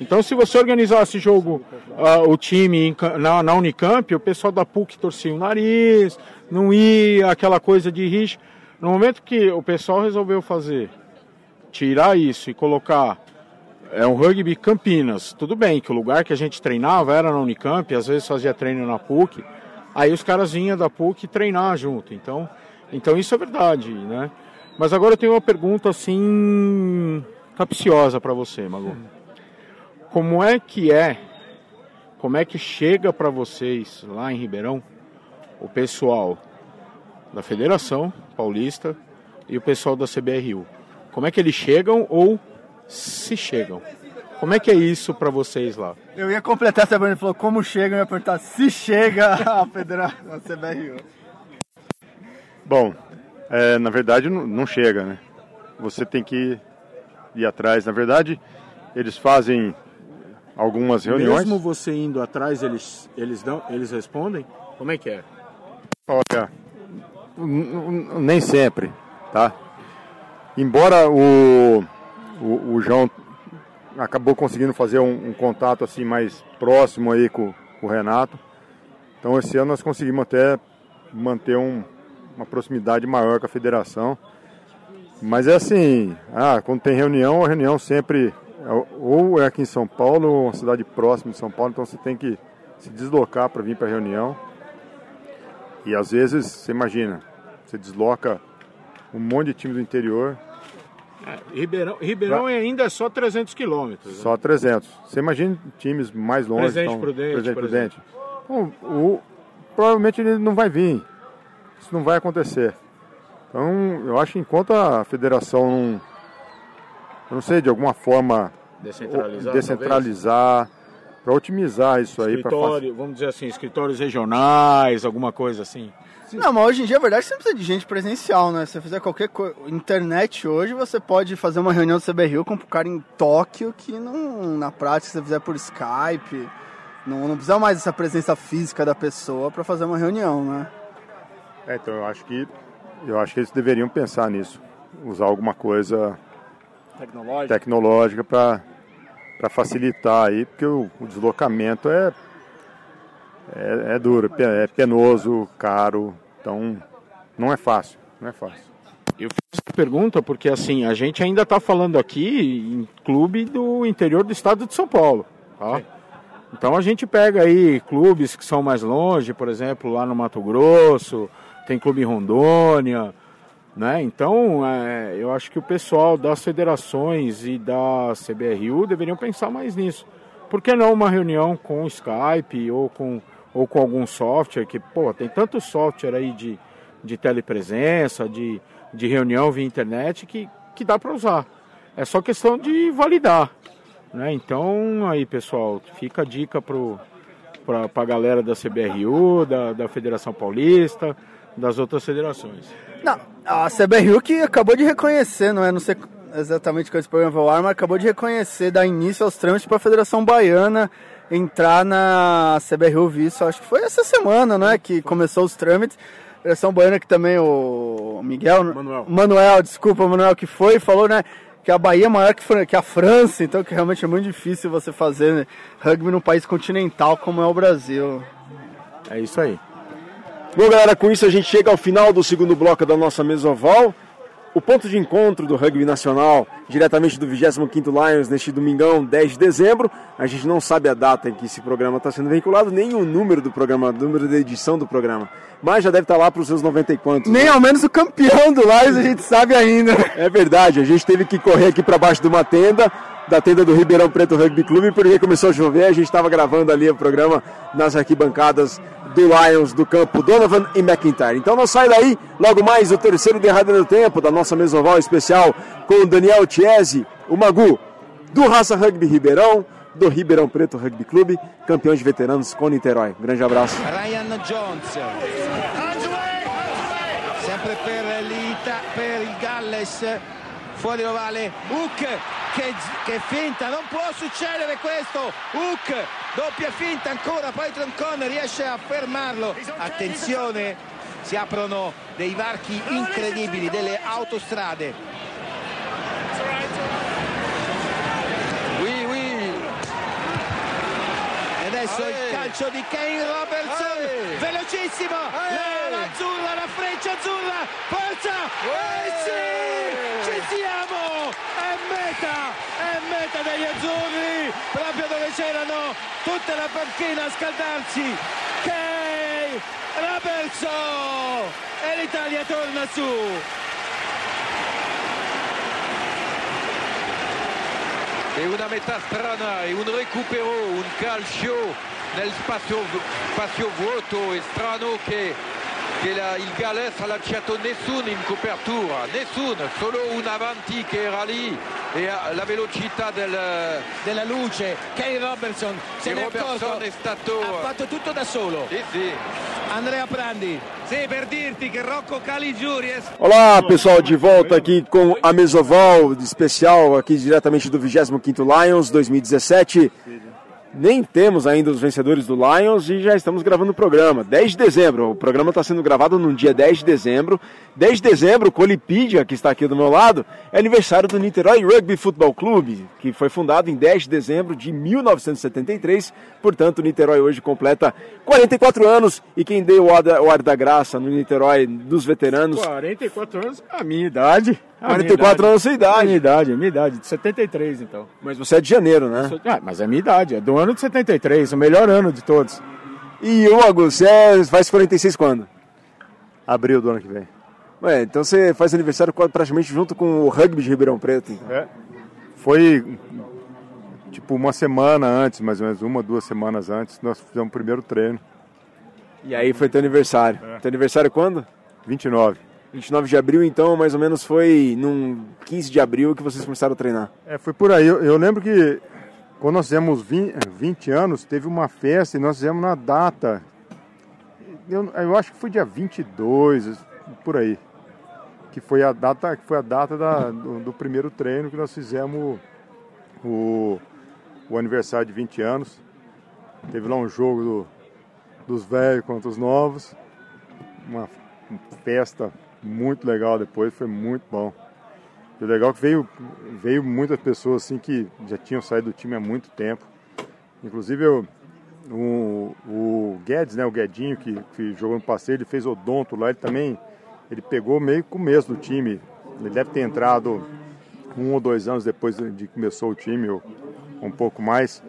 Então, se você organizar esse jogo, uh, o time na, na, Unicamp, o pessoal da PUC torcia o nariz, não ia, aquela coisa de rixa. No momento que o pessoal resolveu fazer, tirar isso e colocar é um rugby Campinas. Tudo bem que o lugar que a gente treinava era na Unicamp, às vezes fazia treino na PUC. Aí os caras vinham da PUC treinar junto. Então, então isso é verdade, né? Mas agora eu tenho uma pergunta assim capciosa para você, Mago. Como é que é? Como é que chega para vocês lá em Ribeirão o pessoal da Federação Paulista e o pessoal da CBRU? Como é que eles chegam ou se chegam. Como é que é isso para vocês lá? Eu ia completar essa pergunta, falou como chegam, eu ia perguntar se chega a Federação a CBRU. Bom, é, na verdade não, não chega, né? Você tem que ir atrás. Na verdade, eles fazem algumas reuniões. Mesmo você indo atrás, eles, eles, dão, eles respondem? Como é que é? Olha, nem sempre, tá? Embora o o, o João acabou conseguindo fazer um, um, contato assim mais próximo aí com, com, o Renato. Então esse ano nós conseguimos até manter um, uma proximidade maior com a federação. Mas é assim, ah, quando tem reunião, a reunião sempre é, ou é aqui em São Paulo ou uma cidade próxima de São Paulo, então você tem que se deslocar para vir para a reunião. E às vezes, você imagina, você desloca um monte de time do interior é, Ribeirão, Ribeirão ainda é só 300 quilômetros. Né? Só 300. Você imagina times mais longe. Presente então, Prudente, Presente Prudente. Então, o, provavelmente ele não vai vir. Isso não vai acontecer. Então, eu acho que enquanto a federação não, não sei, de alguma forma descentralizar, descentralizar para otimizar isso aí. Escritório, vamos dizer assim, escritórios regionais, alguma coisa assim. Sim. Não, mas hoje em dia, a verdade, você não precisa de gente presencial, né? Se você fizer qualquer coisa. Internet hoje, você pode fazer uma reunião do CBRU com um cara em Tóquio que não, na prática, se você fizer por Skype. Não, não precisa mais dessa presença física da pessoa para fazer uma reunião, né? É, então eu acho que eu acho que eles deveriam pensar nisso, usar alguma coisa tecnológica para para facilitar aí, porque o, o deslocamento é, é é duro, é é penoso, caro, então não é fácil, não é fácil. Eu fiz essa pergunta porque assim, a gente ainda está falando aqui em clube do interior do estado de São Paulo. Tá? Então a gente pega aí clubes que são mais longe, por exemplo, lá no Mato Grosso, tem clube em Rondônia, né? Então é, eu acho que o pessoal das federações e da CBRU deveriam pensar mais nisso. Por que não uma reunião com Skype ou com, ou com algum software que, pô, tem tanto software aí de, de telepresença, de, de reunião via internet que, que dá para usar. É só questão de validar. Né? Então, aí, pessoal, fica a dica para a galera da CBRU, da, da Federação Paulista, das outras federações. Não, a CBRU que acabou de reconhecer, não é? Não sei exatamente qual esse programa vai ao ar, mas acabou de reconhecer, dar início aos trâmites para a Federação Baiana entrar na CBRU Visto. Acho que foi essa semana, né? Que começou os trâmites. Federação Baiana que também o Miguel... Manuel. Manuel, desculpa, Manuel, que foi, falou, né? Que a Bahia é maior que, Fran- que a França, então que realmente é muito difícil você fazer né, rugby num país continental como é o Brasil. É isso aí. Bom, galera, com isso a gente chega ao final do segundo bloco da nossa mesoval. O ponto de encontro do rugby nacional, diretamente do 25º Lions, neste domingão, 10 de dezembro. A gente não sabe a data em que esse programa está sendo veiculado, nem o número do programa, o número da edição do programa. Mas já deve estar lá para os seus 90 e quantos. Nem né? ao menos o campeão do Lions a gente sabe ainda. É verdade, a gente teve que correr aqui para baixo de uma tenda, da tenda do Ribeirão Preto Rugby Clube, porque começou a chover, a gente estava gravando ali o programa nas arquibancadas do Lions do campo Donovan e McIntyre. Então não sai daí, logo mais o terceiro derradeiro tempo da nossa mesoval especial com o Daniel Chiesi, o Magu, do Raça Rugby Ribeirão, do Ribeirão Preto Rugby Clube, campeão de veteranos com Niterói. Grande abraço. Ryan Jones sempre per l'Ita per il Galles fuori ovale Hook che, che finta non può succedere questo. Hook doppia finta ancora poi Troncon riesce a fermarlo. Attenzione si aprono dei varchi incredibili delle autostrade. Oui oui. E adesso il calcio di Kane Robertson. Velocissimo. La- l'azzurra la freccia azzurra forza. Eh sì ci siamo meta è meta degli azzurri proprio dove c'erano tutta la panchina a scaldarsi. Kane Robertson e l'Italia torna su. E una metà strana e un recupero, un calcio nel spazio, spazio vuoto e strano che, il Galles ha lasciato nessuno in copertura, nessuno, solo un avanti che era lì e la velocità del, della luce Kane Robertson se di ne è Robertson accorto è stato... ha fatto tutto da solo Sì, sì. Andrea Prandi sì per dirti che Rocco Caligiuri è Olá, pessoal, de volta aqui com a Mesoval especial aqui diretamente do 25º Lions 2017. Nem temos ainda os vencedores do Lions e já estamos gravando o programa. 10 de dezembro, o programa está sendo gravado no dia 10 de dezembro. 10 de dezembro, Colipídia, que está aqui do meu lado, é aniversário do Niterói Rugby Futebol Clube, que foi fundado em 10 de dezembro de 1973. Portanto, o Niterói hoje completa 44 anos e quem deu o ar da, graça no Niterói dos veteranos 44 anos a minha idade. A 44 minha idade. anos é a sua idade. Minha idade, minha idade, de 73 então. Mas você é de janeiro, né? Ah, mas é minha idade, é do ano de 73, o melhor ano de todos. E o Hugo, você é- faz 46 quando? Abril do ano que vem. Ué, então você faz aniversário praticamente junto com o rugby de Ribeirão Preto. então. É. Foi tipo uma semana antes, mais ou menos uma, duas semanas antes, nós fizemos o primeiro treino. E aí foi teu aniversário. Teu aniversário quando? 29. 29 de abril, então mais ou menos foi num 15 de abril que vocês começaram a treinar. É, foi por aí. Eu, eu lembro que quando nós fizemos 20, 20 anos, teve uma festa e nós fizemos na data. Eu, eu acho que foi dia 22, por aí. Que foi a data, que foi a data da- do, do primeiro treino que nós fizemos o, o aniversário de 20 anos. Teve lá um jogo do, dos velhos contra os novos. Uma festa muito legal depois, foi muito bom. E o legal é que veio, veio muitas pessoas assim que já tinham saído do time há muito tempo. Inclusive eu, o, o Guedes, né, o Guedinho, que, que jogou no passeio, ele fez odonto lá, ele também ele pegou meio começo do time. Ele deve ter entrado um ou dois anos depois de que começou o time, ou um pouco mais.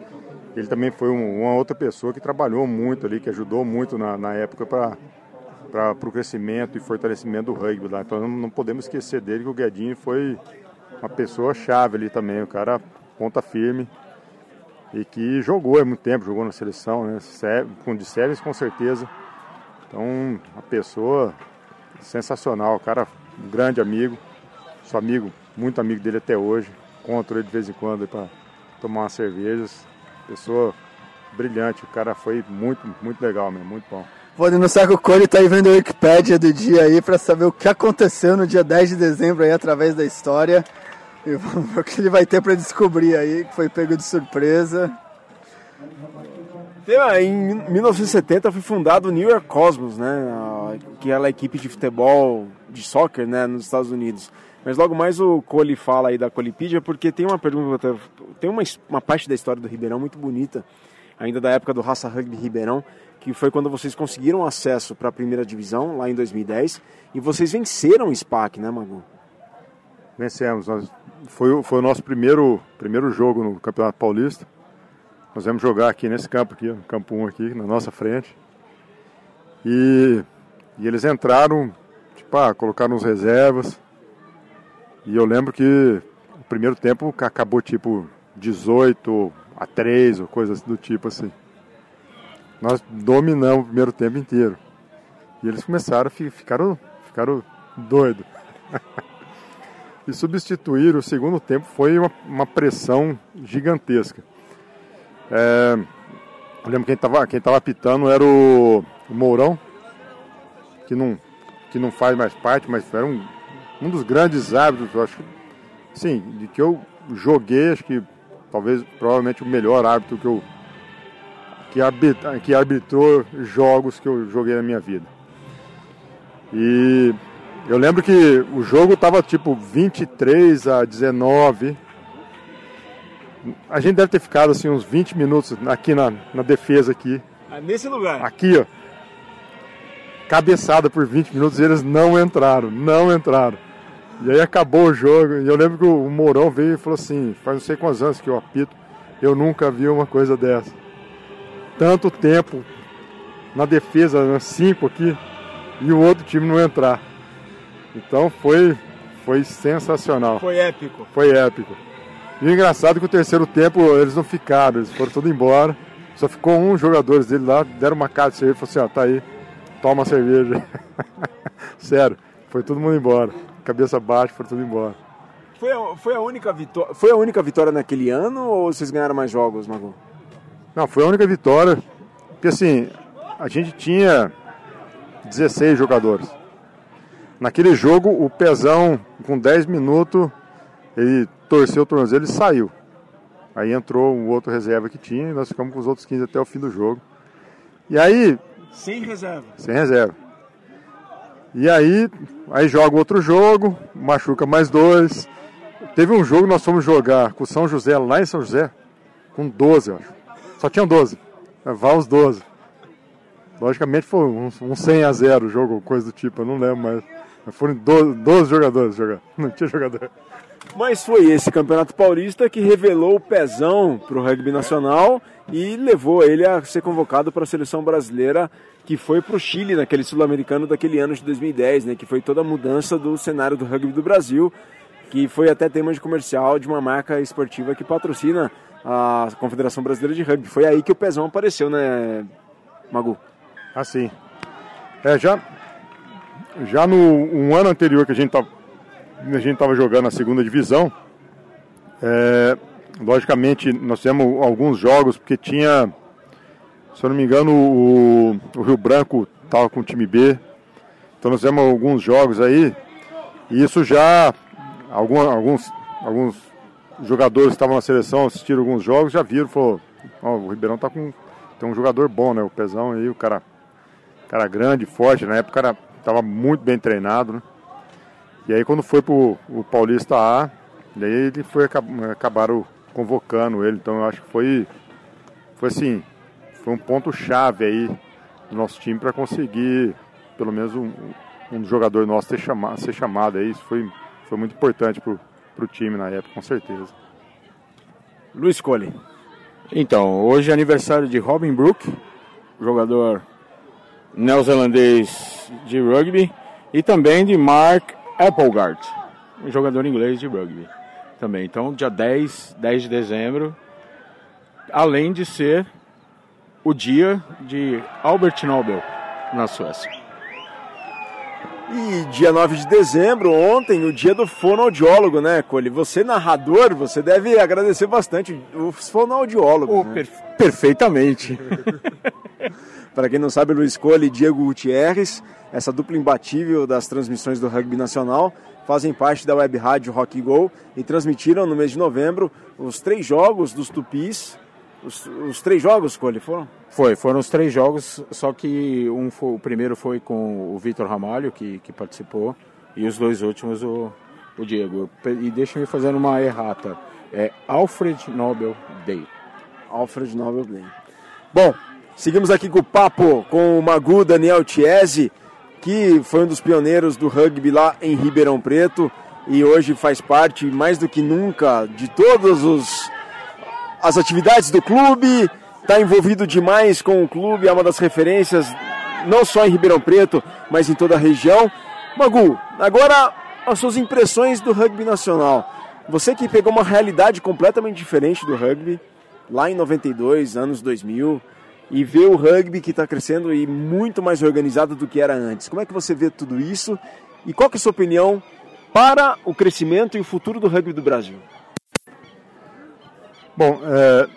Ele também foi um, uma outra pessoa que trabalhou muito ali, que ajudou muito na, na época para para o crescimento e fortalecimento do rugby. Então não, podemos esquecer dele que o Guedinho foi uma pessoa chave ali também, o cara ponta firme e que jogou há muito tempo, jogou na seleção, né? Com de séries com certeza. Então, uma pessoa sensacional, cara um grande amigo, sou amigo, muito amigo dele até hoje. Encontro ele de vez em quando para tomar umas cervejas. Pessoa brilhante, o cara foi muito, muito legal mesmo, muito bom. Pode no Saco Cone tá aí vendo a Wikipédia do dia aí para saber o que aconteceu no dia 10 de dezembro aí através da história. E vamos ver o que ele vai ter para descobrir aí, que foi pego de surpresa. Em 1970 foi fundado o New York Cosmos, né? Que é a equipe de futebol, de soccer, né? Nos Estados Unidos. Mas logo mais o Cole fala aí da Colipídia, porque tem uma pergunta, tem uma, uma parte da história do Ribeirão muito bonita, ainda da época do Raça Rugby Ribeirão, que foi quando vocês conseguiram acesso para a primeira divisão, lá em 2010, e vocês venceram o SPAC, né, Magu? Vencemos. Nós, foi, foi o nosso primeiro, primeiro jogo no Campeonato Paulista. Nós vamos jogar aqui nesse campo aqui, no campo 1 aqui, na nossa frente. E, e eles entraram, tipo, ah, colocaram os reservas. E eu lembro que o primeiro tempo acabou tipo 18 a 3 ou coisas do tipo assim. Nós dominamos o primeiro tempo inteiro. E eles começaram, ficaram, ficaram doidos. <laughs> e substituir o segundo tempo foi uma, uma pressão gigantesca. É, eu lembro quem estava quem tava pitando era o, o, Mourão, que não, que não faz mais parte, mas era um, um dos grandes árbitros, eu acho. Sim, de que eu joguei, acho que talvez provavelmente o melhor árbitro que eu que, arbitra, que arbitrou jogos que eu joguei na minha vida. E eu lembro que o jogo estava tipo 23 a 19. A gente deve ter ficado assim uns 20 minutos aqui na, na defesa aqui. Ah, nesse lugar? Aqui, ó. Cabeçada por 20 minutos e eles não entraram, não entraram. E aí acabou o jogo. E eu lembro que o Mourão veio e falou assim: faz não sei quantos anos que eu apito, eu nunca vi uma coisa dessa tanto tempo na defesa, né, cinco aqui, e o outro time não entrar. Então foi, foi sensacional. Foi épico. Foi épico. E o engraçado é que o terceiro tempo eles não ficaram, eles foram tudo embora. Só ficou um jogador dele lá, deram uma cara de cerveja e falaram assim, ó, tá aí, toma a cerveja. <laughs> Sério, foi todo mundo embora. Cabeça baixa, foram tudo embora. Foi a, foi a única vitória. Foi a única vitória naquele ano ou vocês ganharam mais jogos, Mago? Não, foi a única vitória. Porque assim, a gente tinha 16 jogadores. Naquele jogo, o Pezão, com 10 minutos, ele torceu o tornozelo e saiu. Aí entrou um outro reserva que tinha e nós ficamos com os outros 15 até o fim do jogo. E aí. Sem reserva. Sem reserva. E aí, aí joga outro jogo, machuca mais dois. Teve um jogo nós fomos jogar com o São José, lá em São José, com 12, eu acho. Só tinham 12. Vá os 12. Logicamente foi um, um 100 a 0 o jogo, coisa do tipo, eu não lembro, mas foram 12, 12 jogadores jogar. <laughs> Não tinha jogador. Mas foi esse campeonato paulista que revelou o pezão para o rugby nacional e levou ele a ser convocado para a seleção brasileira que foi para o Chile naquele sul-americano daquele ano de 2010, né, que foi toda a mudança do cenário do rugby do Brasil, que foi até tema de comercial de uma marca esportiva que patrocina a Confederação Brasileira de Rugby. Foi aí que o Pezão apareceu, né, Magu? Assim. É, já, já no um ano anterior que a gente tava, a gente estava jogando a segunda divisão, é, logicamente nós fizemos alguns jogos, porque tinha, se eu não me engano, o, o Rio Branco estava com o time B, então nós fizemos alguns jogos aí, e isso já, algum, alguns, alguns jogadores que estavam na seleção, assistiram alguns jogos, já viram, falou, oh, o Ribeirão tá com, tem um jogador bom, né? O Pezão aí, o cara, cara grande, forte, na época cara tava muito bem treinado, né? E aí quando foi pro o Paulista A, daí ele foi acabaram convocando ele, então eu acho que foi foi assim, foi um ponto chave aí do nosso time para conseguir pelo menos um, um jogador nosso ser chamado, ser chamado aí, isso foi foi muito importante pro, pro time na época, com certeza. Luiz Cole. Então, hoje é aniversário de Robin Brook, jogador neozelandês de rugby, e também de Mark Applegate, um jogador inglês de rugby também. Então, dia 10, 10 de dezembro, além de ser o dia de Albert Nobel na Suécia. E dia 9 de dezembro, ontem, o dia do fonoaudiólogo, né, Cole? Você, narrador, você deve agradecer bastante os fonoaudiólogos. Oh, né? per perfeitamente. <laughs> Para quem não sabe, Luiz Cole e Diego Gutierrez, essa dupla imbatível das transmissões do rugby nacional, fazem parte da web rádio Rock Go e transmitiram no mês de novembro os três jogos dos Tupis. Os, os três jogos, Cole, foram? Foi, foram os três jogos, só que um foi, o primeiro foi com o Vitor Ramalho, que, que participou, e os dois últimos o, o Diego. E deixa-me fazer uma errata. É Alfred Nobel Day. Alfred Nobel Day. Bom, seguimos aqui com o papo com o Magu Daniel Chiesi, que foi um dos pioneiros do rugby lá em Ribeirão Preto e hoje faz parte mais do que nunca de todas as atividades do clube, está envolvido demais com o clube, é uma das referências, não só em Ribeirão Preto, mas em toda a região. Magu, agora as suas impressões do rugby nacional. Você que pegou uma realidade completamente diferente do rugby, lá em 92, anos 2000, e vê o rugby que está crescendo e muito mais organizado do que era antes. Como é que você vê tudo isso e qual é a sua opinião para o crescimento e o futuro do rugby do Brasil? Bom, é,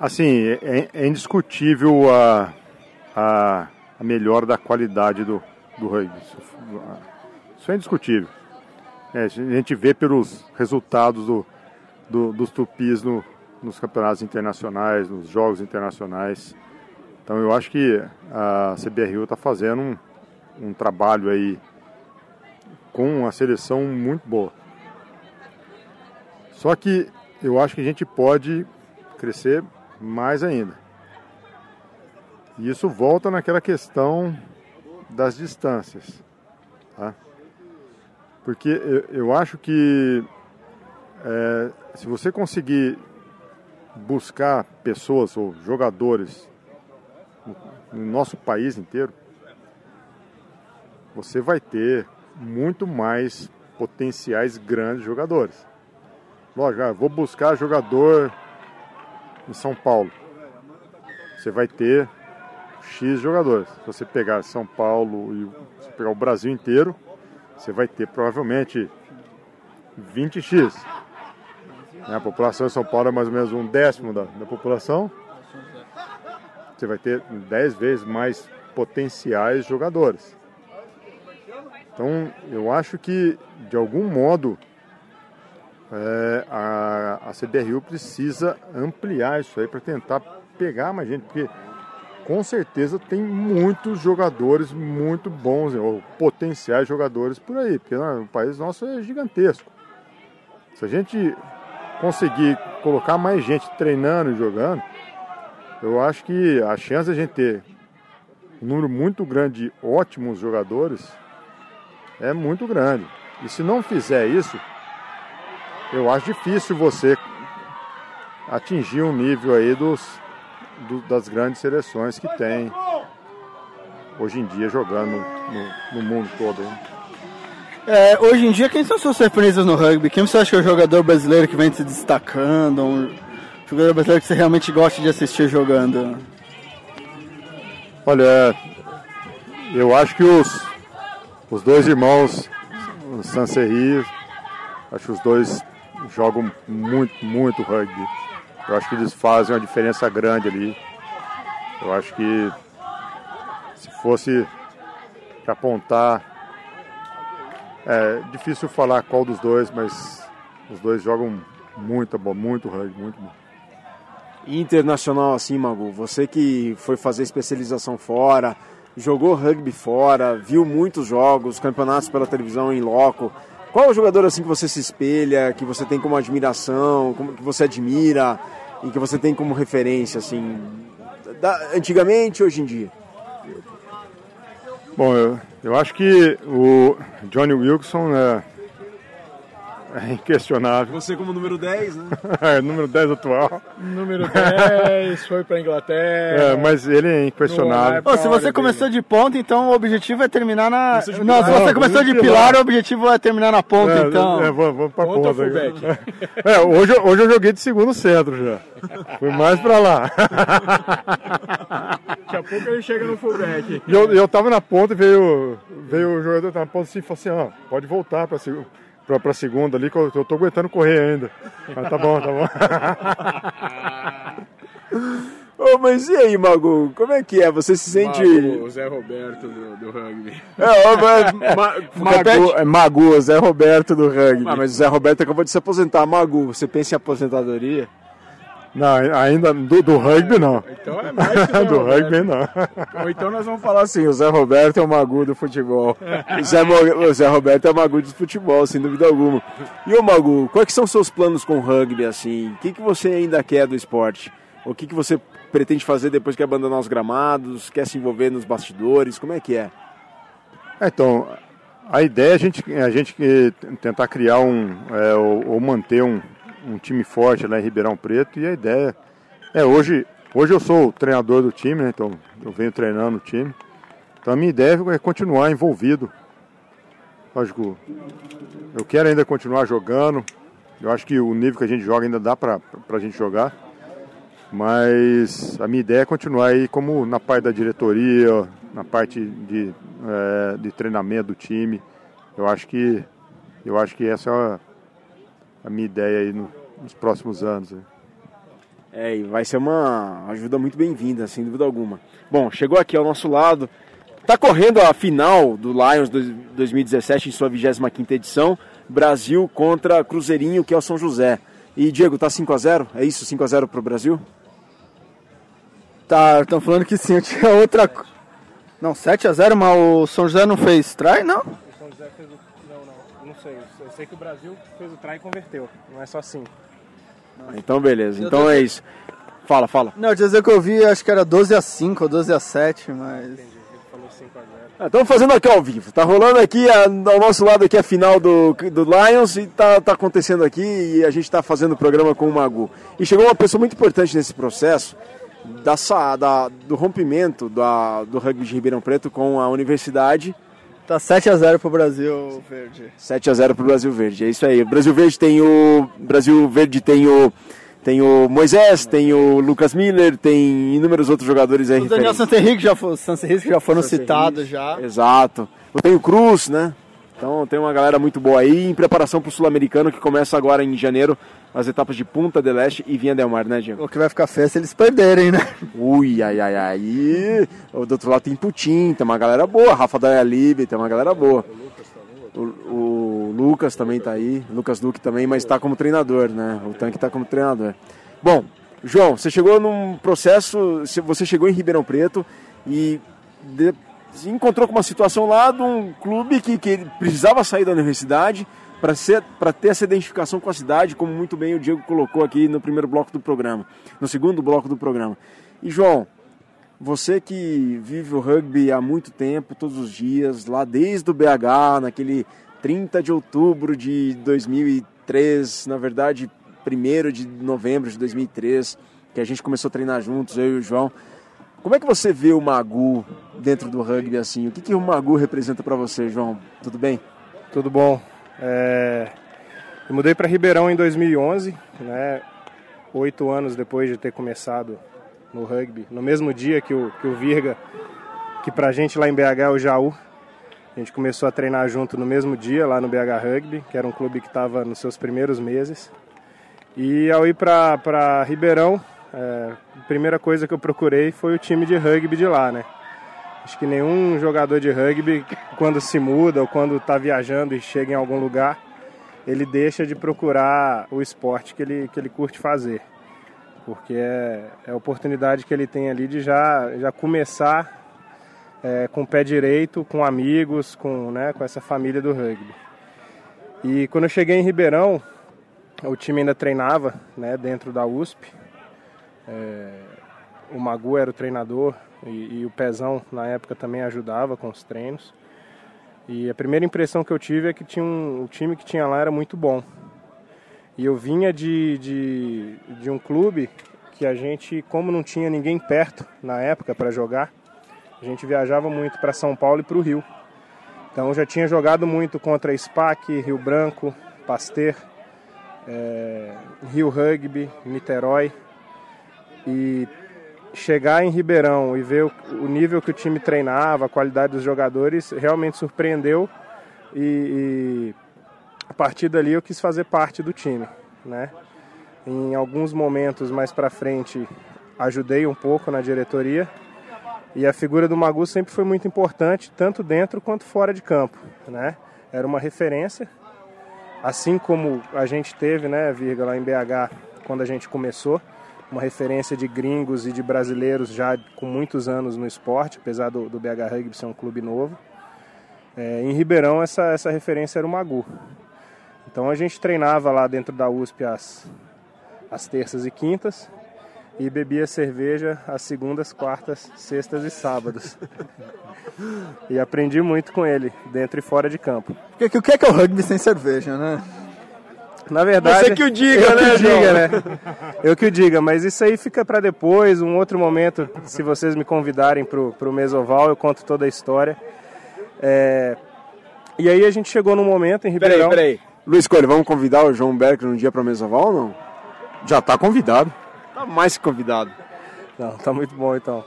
Assim, é, é indiscutível a, a, a, melhora da qualidade do, do rugby. Isso é indiscutível. É, a gente vê pelos resultados do, do, dos tupis no, nos campeonatos internacionais, nos jogos internacionais. Então eu acho que a CBRU está fazendo um, um trabalho aí com uma seleção muito boa. Só que eu acho que a gente pode crescer mais ainda. E isso volta naquela questão das distâncias. Tá? Porque eu, eu acho que é, se você conseguir buscar pessoas ou jogadores no, no nosso país inteiro, você vai ter muito mais potenciais grandes jogadores. Lógico, vou buscar jogador em São Paulo, você vai ter X jogadores. Se você pegar São Paulo e pegar o Brasil inteiro, você vai ter provavelmente 20x. A população de São Paulo é mais ou menos um décimo da, da população. Você vai ter 10 vezes mais potenciais jogadores. Então, eu acho que, de algum modo, é, a, a CBRU precisa ampliar isso aí para tentar pegar mais gente, porque com certeza tem muitos jogadores muito bons, ou potenciais jogadores por aí, porque né, o país nosso é gigantesco. Se a gente conseguir colocar mais gente treinando e jogando, eu acho que a chance de a gente ter um número muito grande de ótimos jogadores é muito grande. E se não fizer isso, eu acho difícil você atingir um nível aí dos, do, das grandes seleções que tem hoje em dia jogando no, no mundo todo. É, hoje em dia, quem são suas referências no rugby? Quem você acha que é o jogador brasileiro que vem se destacando? Um jogador brasileiro que você realmente gosta de assistir jogando? Olha, eu acho que os, os dois irmãos, o Sancerri, acho que os dois jogam muito, muito rugby. Eu acho que eles fazem uma diferença grande ali. Eu acho que se fosse para apontar, é difícil falar qual dos dois, mas os dois jogam muito bom, muito rugby, muito bom. internacional assim, Magu, você que foi fazer especialização fora, jogou rugby fora, viu muitos jogos, campeonatos pela televisão em loco. Qual é o jogador assim que você se espelha, que você tem como admiração, como que você admira e que você tem como referência assim, da, antigamente hoje em dia? Bom, eu, eu acho que o Johnny Wilson é, é inquestionável. Você como número 10, né? <laughs> é, número 10 atual. Número 10, foi pra Inglaterra. É, mas ele é inquestionável. Ô, se você começou de ponta, então o objetivo é terminar na. de Não, se você Não, começou de pilar, pilar. o objetivo é terminar na ponta, É, então. É, vamos, vamos pra Ponta ponta. <laughs> É, hoje, eu- hoje eu joguei de segundo centro já. Fui mais pra lá. <laughs> Daqui a pouco ele chega no fullback. E eu, eu tava na ponta e veio, veio o jogador na ponta assim e falou assim, ó, pode voltar pra, seg- pra, pra segunda ali, que eu, eu tô aguentando correr ainda. Mas tá bom, tá bom. <laughs> Ô, mas e aí, Magu, como é que é? Você se sente... Mago, o Zé Roberto do, do rugby. É, ó, mas- ma- <laughs> Magu, é Magu, Zé Roberto do rugby. Ah, mas o Zé Roberto acabou de se aposentar. Magu, você pensa em aposentadoria? Não, ainda do, do rugby não. Então é mais <laughs> que o do Roberto. rugby não. Ou então nós vamos Falar assim, o Zé Roberto é o Magu do futebol. <laughs> O Zé, o Zé Roberto é o Magu do futebol, sem dúvida alguma. E ô Magu, quais que são seus planos com o rugby, assim? O que, que você ainda quer do esporte? O que, que você pretende fazer depois que abandonar os gramados? Quer se envolver nos bastidores? Como é que é? É, Então, a ideia é a gente, é a gente tentar criar um, é, ou, ou manter um, um time forte lá em Ribeirão Preto. E a ideia é hoje, hoje eu sou o treinador do time, né? Então eu venho treinando o time. Então a minha ideia é continuar envolvido. Lógico, eu quero ainda continuar jogando. Eu acho que o nível que a gente joga ainda dá pra, pra gente jogar. Mas a minha ideia é continuar aí como na parte da diretoria, na parte de, eh, de treinamento do time. Eu acho que eu acho que essa é a, a minha ideia aí no- nos próximos anos. né? É, e vai ser uma ajuda muito bem-vinda, sem dúvida alguma. Bom, chegou aqui ao nosso lado. Tá correndo a final do Lions dois- 2017 em sua 25ª edição. Brasil contra Cruzeirinho, que é o São José. E Diego, tá 5 a 0? É isso, 5 a 0 pro Brasil? Tá, estão falando que sim, eu tinha outra. Não, 7x0, mas o São José não fez try, não? São José fez o. Sei. Eu sei que o Brasil fez o try e converteu. Não é só assim. Então beleza, então é isso. Fala, fala. Não, tinha dizer que eu vi, acho que era 12x5 ou 12x7, mas. Ele falou 5x0. Estamos fazendo aqui ao vivo. Tá rolando aqui a- ao nosso lado aqui a final do, do Lions e tá, tá acontecendo aqui e a gente está fazendo o programa com o Magu. E chegou uma pessoa muito importante nesse processo da, da- do rompimento da, do rugby de Ribeirão Preto com a universidade. Tá 7x0 pro Brasil Verde. 7 a 0 pro Brasil Verde. É isso aí. O Brasil Verde tem o Brasil Verde tem o tem o Moisés, tem o Lucas Miller, tem inúmeros outros jogadores aí O Daniel. Santerrique já, foi, Santerrique já foram citados já. Exato. Tem o Cruz, né? Então tem uma galera muito boa aí em preparação para o Sul-Americano que começa agora em janeiro as etapas de Punta del Este e Vinha del Mar, né, Diego? O que vai ficar feio é se eles perderem, né? Ui, ai, ai, ai. E do outro lado tem Putin, tem uma galera boa. Rafa Dayalib, tem uma galera boa. O, o Lucas também tá aí. Lucas Duque também, mas tá como treinador, né? O Tanque tá como treinador. Bom, João, você chegou num processo. Você chegou em Ribeirão Preto e de- se encontrou com uma situação lá de um clube que, que precisava sair da universidade para ter essa identificação com a cidade, como muito bem o Diego colocou aqui no primeiro bloco do programa, no segundo bloco do programa. E João, você que vive o rugby há muito tempo, todos os dias, lá desde o BH, naquele 30 de outubro de 2003, na verdade, 1 de novembro de 2003, que a gente começou a treinar juntos, eu e o João. Como é que você vê o Magu dentro do rugby assim? O que, que o Magu representa para você, João? Tudo bem? Tudo bom. É, Eu mudei para Ribeirão em 2011, né? Oito anos depois de ter começado no rugby. No mesmo dia que o, que o Virga, que pra gente lá em BH é o Jaú. A gente começou a treinar junto no mesmo dia lá no BH Rugby, que era um clube que estava nos seus primeiros meses. E ao ir para Ribeirão, é, a primeira coisa que eu procurei foi o time de rugby de lá, né? Acho que nenhum jogador de rugby, quando se muda ou quando está viajando e chega em algum lugar, ele deixa de procurar o esporte que ele, que ele curte fazer. porque é, é a oportunidade que ele tem ali de já, já começar é, com o pé direito, com amigos, com, né, com essa família do rugby. E quando eu cheguei em Ribeirão, o time ainda treinava né, dentro da USP. É, o Magu era o treinador e, e, o Pezão na época também ajudava com os treinos. E a primeira impressão que eu tive é que tinha um, o time que tinha lá era muito bom. E eu vinha de, de, de um clube que a gente, como não tinha ninguém perto na época para jogar, a gente viajava muito para São Paulo e para o Rio. Então eu já tinha jogado muito contra SPAC, Rio Branco, Pasteur, é, Rio Rugby, Niterói. E chegar em Ribeirão e ver o, nível que o time treinava, a qualidade dos jogadores, realmente surpreendeu. E, e a partir dali eu quis fazer parte do time, né? Em alguns momentos mais para frente ajudei um pouco na diretoria e a figura do Magu sempre foi muito importante, tanto dentro quanto fora de campo. Né? Era uma referência, assim como a gente teve, né, Virga, lá em BH, quando a gente começou, uma referência de gringos e de brasileiros já com muitos anos no esporte, apesar do, do BH Rugby ser um clube novo. É, em Ribeirão, essa, essa referência era o Magu. Então a gente treinava lá dentro da USP às, terças e quintas, e bebia cerveja às segundas, quartas, sextas e sábados. e aprendi muito com ele, dentro e fora de campo. O que é, que é o rugby sem cerveja, né? Na verdade. Você que o diga, eu né, que diga, né? Eu que o diga, mas isso aí fica para depois, um outro momento. Se vocês me convidarem pro, pro Mesoval, eu conto toda a história. É... E aí a gente chegou num momento em Ribeirão. Peraí, peraí. Luiz Coelho, vamos convidar o João Berger um dia para o Mesoval ou não? Já está convidado. Tá mais que convidado. Não, tá muito bom então.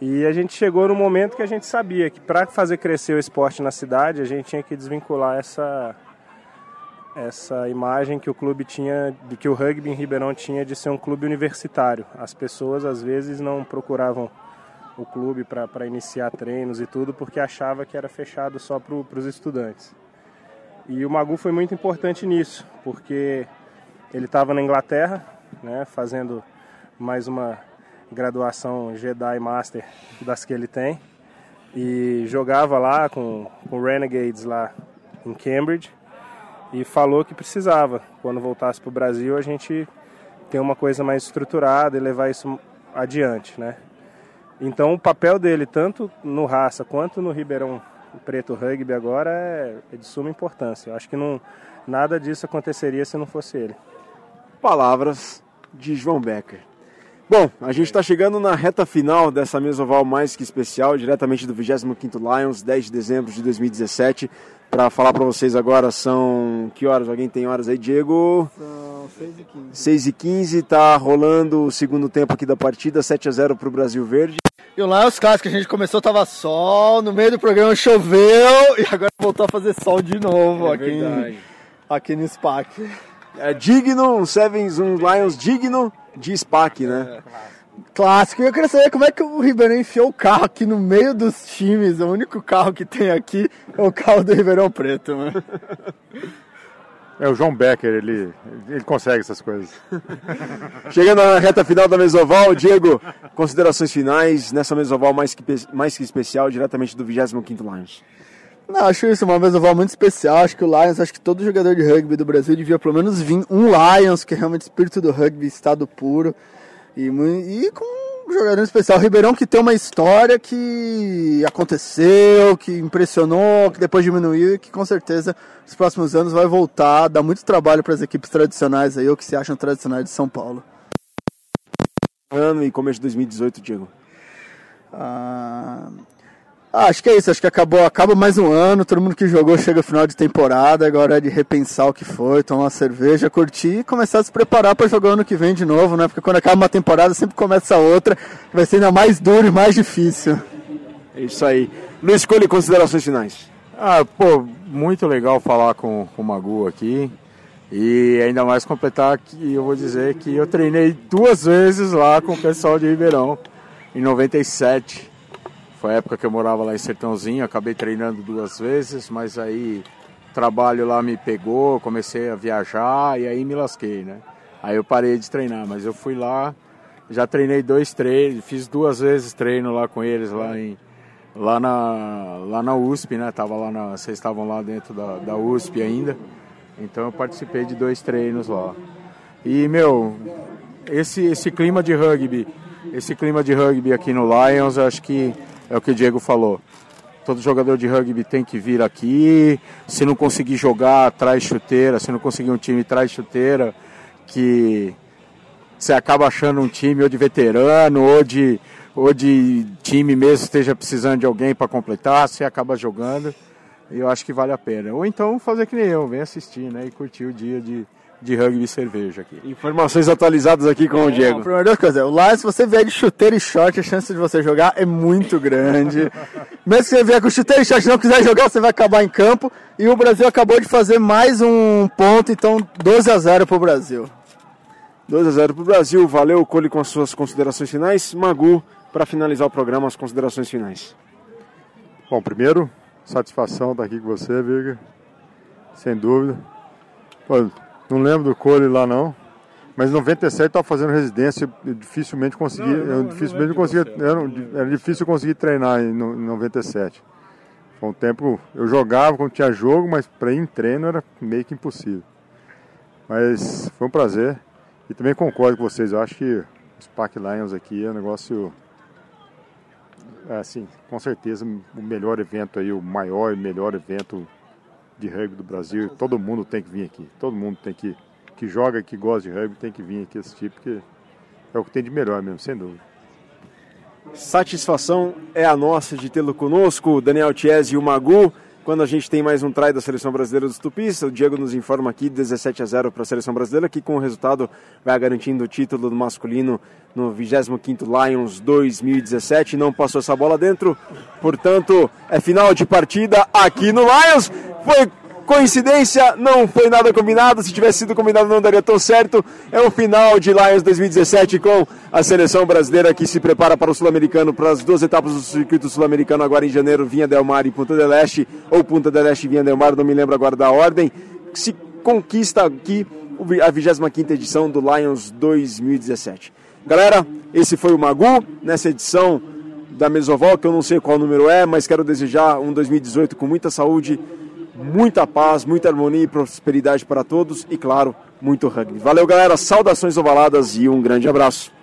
E a gente chegou no momento que a gente sabia que para fazer crescer o esporte na cidade, a gente tinha que desvincular essa essa imagem que o clube tinha, de que o rugby em Ribeirão tinha de ser um clube universitário. As pessoas às vezes não procuravam o clube para iniciar treinos e tudo porque achava que era fechado só para os estudantes. E o Magu foi muito importante nisso, porque ele estava na Inglaterra, né, fazendo mais uma graduação Jedi Master das que ele tem. E jogava lá com, com Renegades lá em Cambridge e falou que precisava, quando voltasse para o Brasil, a gente ter uma coisa mais estruturada e levar isso adiante, né? Então o papel dele, tanto no Raça quanto no Ribeirão Preto Rugby agora, é, é de suma importância. Eu acho que não, nada disso aconteceria se não fosse ele. Palavras de João Becker. Bom, a gente está chegando na reta final dessa mesoval mais que especial, diretamente do 25º Lions, 10 de dezembro de 2017. Para falar para vocês agora são... que horas? Alguém tem horas aí, Diego? São 6 e 15. 6 e 15, tá rolando o segundo tempo aqui da partida, 7 a 0 para o Brasil Verde. E o Lions Clássico, que a gente começou, tava sol, no meio do programa choveu, <laughs> e agora voltou a fazer sol de novo é aqui, em, aqui no SPAC. É digno, um Sevens, um Lions digno de SPAC, né? Clássico. E eu queria saber como é que o Ribeirão enfiou o carro aqui no meio dos times. O único carro que tem aqui é o carro do Ribeirão Preto, né? <laughs> É o João Becker, ele, ele consegue essas coisas. <laughs> Chegando na reta final da Mesoval, Diego, considerações finais nessa Mesoval mais que, mais que especial, diretamente do 25º Lions. Não, acho isso uma mesoval muito especial. Acho que o Lions, acho que todo jogador de rugby do Brasil devia pelo menos vir um Lions, que é realmente espírito do rugby, estado puro. E, e com um jogador especial, Ribeirão, que tem uma história que aconteceu, que impressionou, que depois diminuiu e que com certeza nos próximos anos vai voltar, dar muito trabalho para as equipes tradicionais aí, ou que se acham tradicionais de São Paulo. Ano e começo de 2018, Diego. Ah, ah, acho que é isso, acho que acabou, acaba mais um ano, todo mundo que jogou chega ao final de temporada, agora é de repensar o que foi, tomar uma cerveja, curtir e começar a se preparar para jogar ano que vem de novo, né? Porque quando acaba uma temporada sempre começa outra, que vai ser ainda mais duro e mais difícil. É isso aí. Luiz, escolhe considerações finais. Ah, pô, muito legal falar com, com o Magu aqui. E ainda mais completar que eu vou dizer que eu treinei duas vezes lá com o pessoal de Ribeirão, em 97. Foi a época que eu morava lá em Sertãozinho, acabei treinando duas vezes, mas aí trabalho lá me pegou, comecei a viajar e aí me lasquei, né? Aí eu parei de treinar, mas eu fui lá, já treinei dois treinos, fiz duas vezes treino lá com eles, lá, em, lá, na, lá na USP, né? Tava lá na, vocês estavam lá dentro da, da USP ainda. Então eu participei de dois treinos lá. E, meu, esse, esse clima de rugby, esse clima de rugby aqui no Lions, acho que é o que o Diego falou. Todo jogador de rugby tem que vir aqui. Se não conseguir jogar, traz chuteira. Se não conseguir um time, traz chuteira. Que você acaba achando um time ou de veterano ou de, ou de time mesmo esteja precisando de alguém para completar. Você acaba jogando. E eu acho que vale a pena. Ou então fazer que nem eu, vem assistir né, e curtir o dia de, de rugby e cerveja aqui. Informações atualizadas aqui com o Diego. Primeiro duas coisas. O lá, se você vier de chuteiro e short, a chance de você jogar é muito grande. <laughs> Mesmo que você vier com chuteiro e short e não quiser jogar, você vai acabar em campo. E o Brasil acabou de fazer mais um ponto, então 12 a 0 para o Brasil. 2 a 0 para o Brasil. Valeu, Cole, com as suas considerações finais. Magu, para finalizar o programa, as considerações finais. Bom, primeiro, satisfação estar aqui com você, Virga. Sem dúvida. Pô, não lembro do Cole lá não. Mas em 97 estava fazendo residência, eu dificilmente consegui, não, não, dificilmente não conseguia, era, era, difícil conseguir treinar em, no, em 97. Foi um tempo, eu jogava quando tinha jogo, mas para ir em treino era meio que impossível. Mas foi um prazer. E também concordo com vocês, eu acho que os Pack Lions aqui é um negócio, é, assim, com certeza o melhor evento aí, o maior e melhor evento de rugby do Brasil. Todo mundo tem que vir aqui. Todo mundo tem que que joga, que gosta de rugby, tem que vir aqui assistir porque é o que tem de melhor mesmo, sem dúvida. Satisfação é a nossa de tê-lo conosco, Daniel Chiesi e o Magu. Quando a gente tem mais um try da seleção brasileira dos Tupis, o Diego nos informa aqui 17 a 0 para a seleção brasileira, que com o resultado vai garantindo o título do masculino no 25º Lions 2017. Não passou essa bola dentro, portanto, é final de partida aqui no Lions. Foi Coincidência, não foi nada combinado. Se tivesse sido combinado, não daria tão certo. É o final de Lions 2017 com a seleção brasileira que se prepara para o Sul-Americano, para as duas etapas do circuito sul-americano, agora em janeiro, Vinha Del Mar e Punta del Este, ou Punta del Este e Vinha Del Mar, não me lembro agora da ordem. Se conquista aqui a 25 edição do Lions 2017. Galera, esse foi o Magu nessa edição da Mesoval, que eu não sei qual número é, mas quero desejar um 2018 com muita saúde muita paz, muita harmonia e prosperidade para todos e, claro, muito rugby. Valeu, galera. Saudações ovaladas e um grande abraço.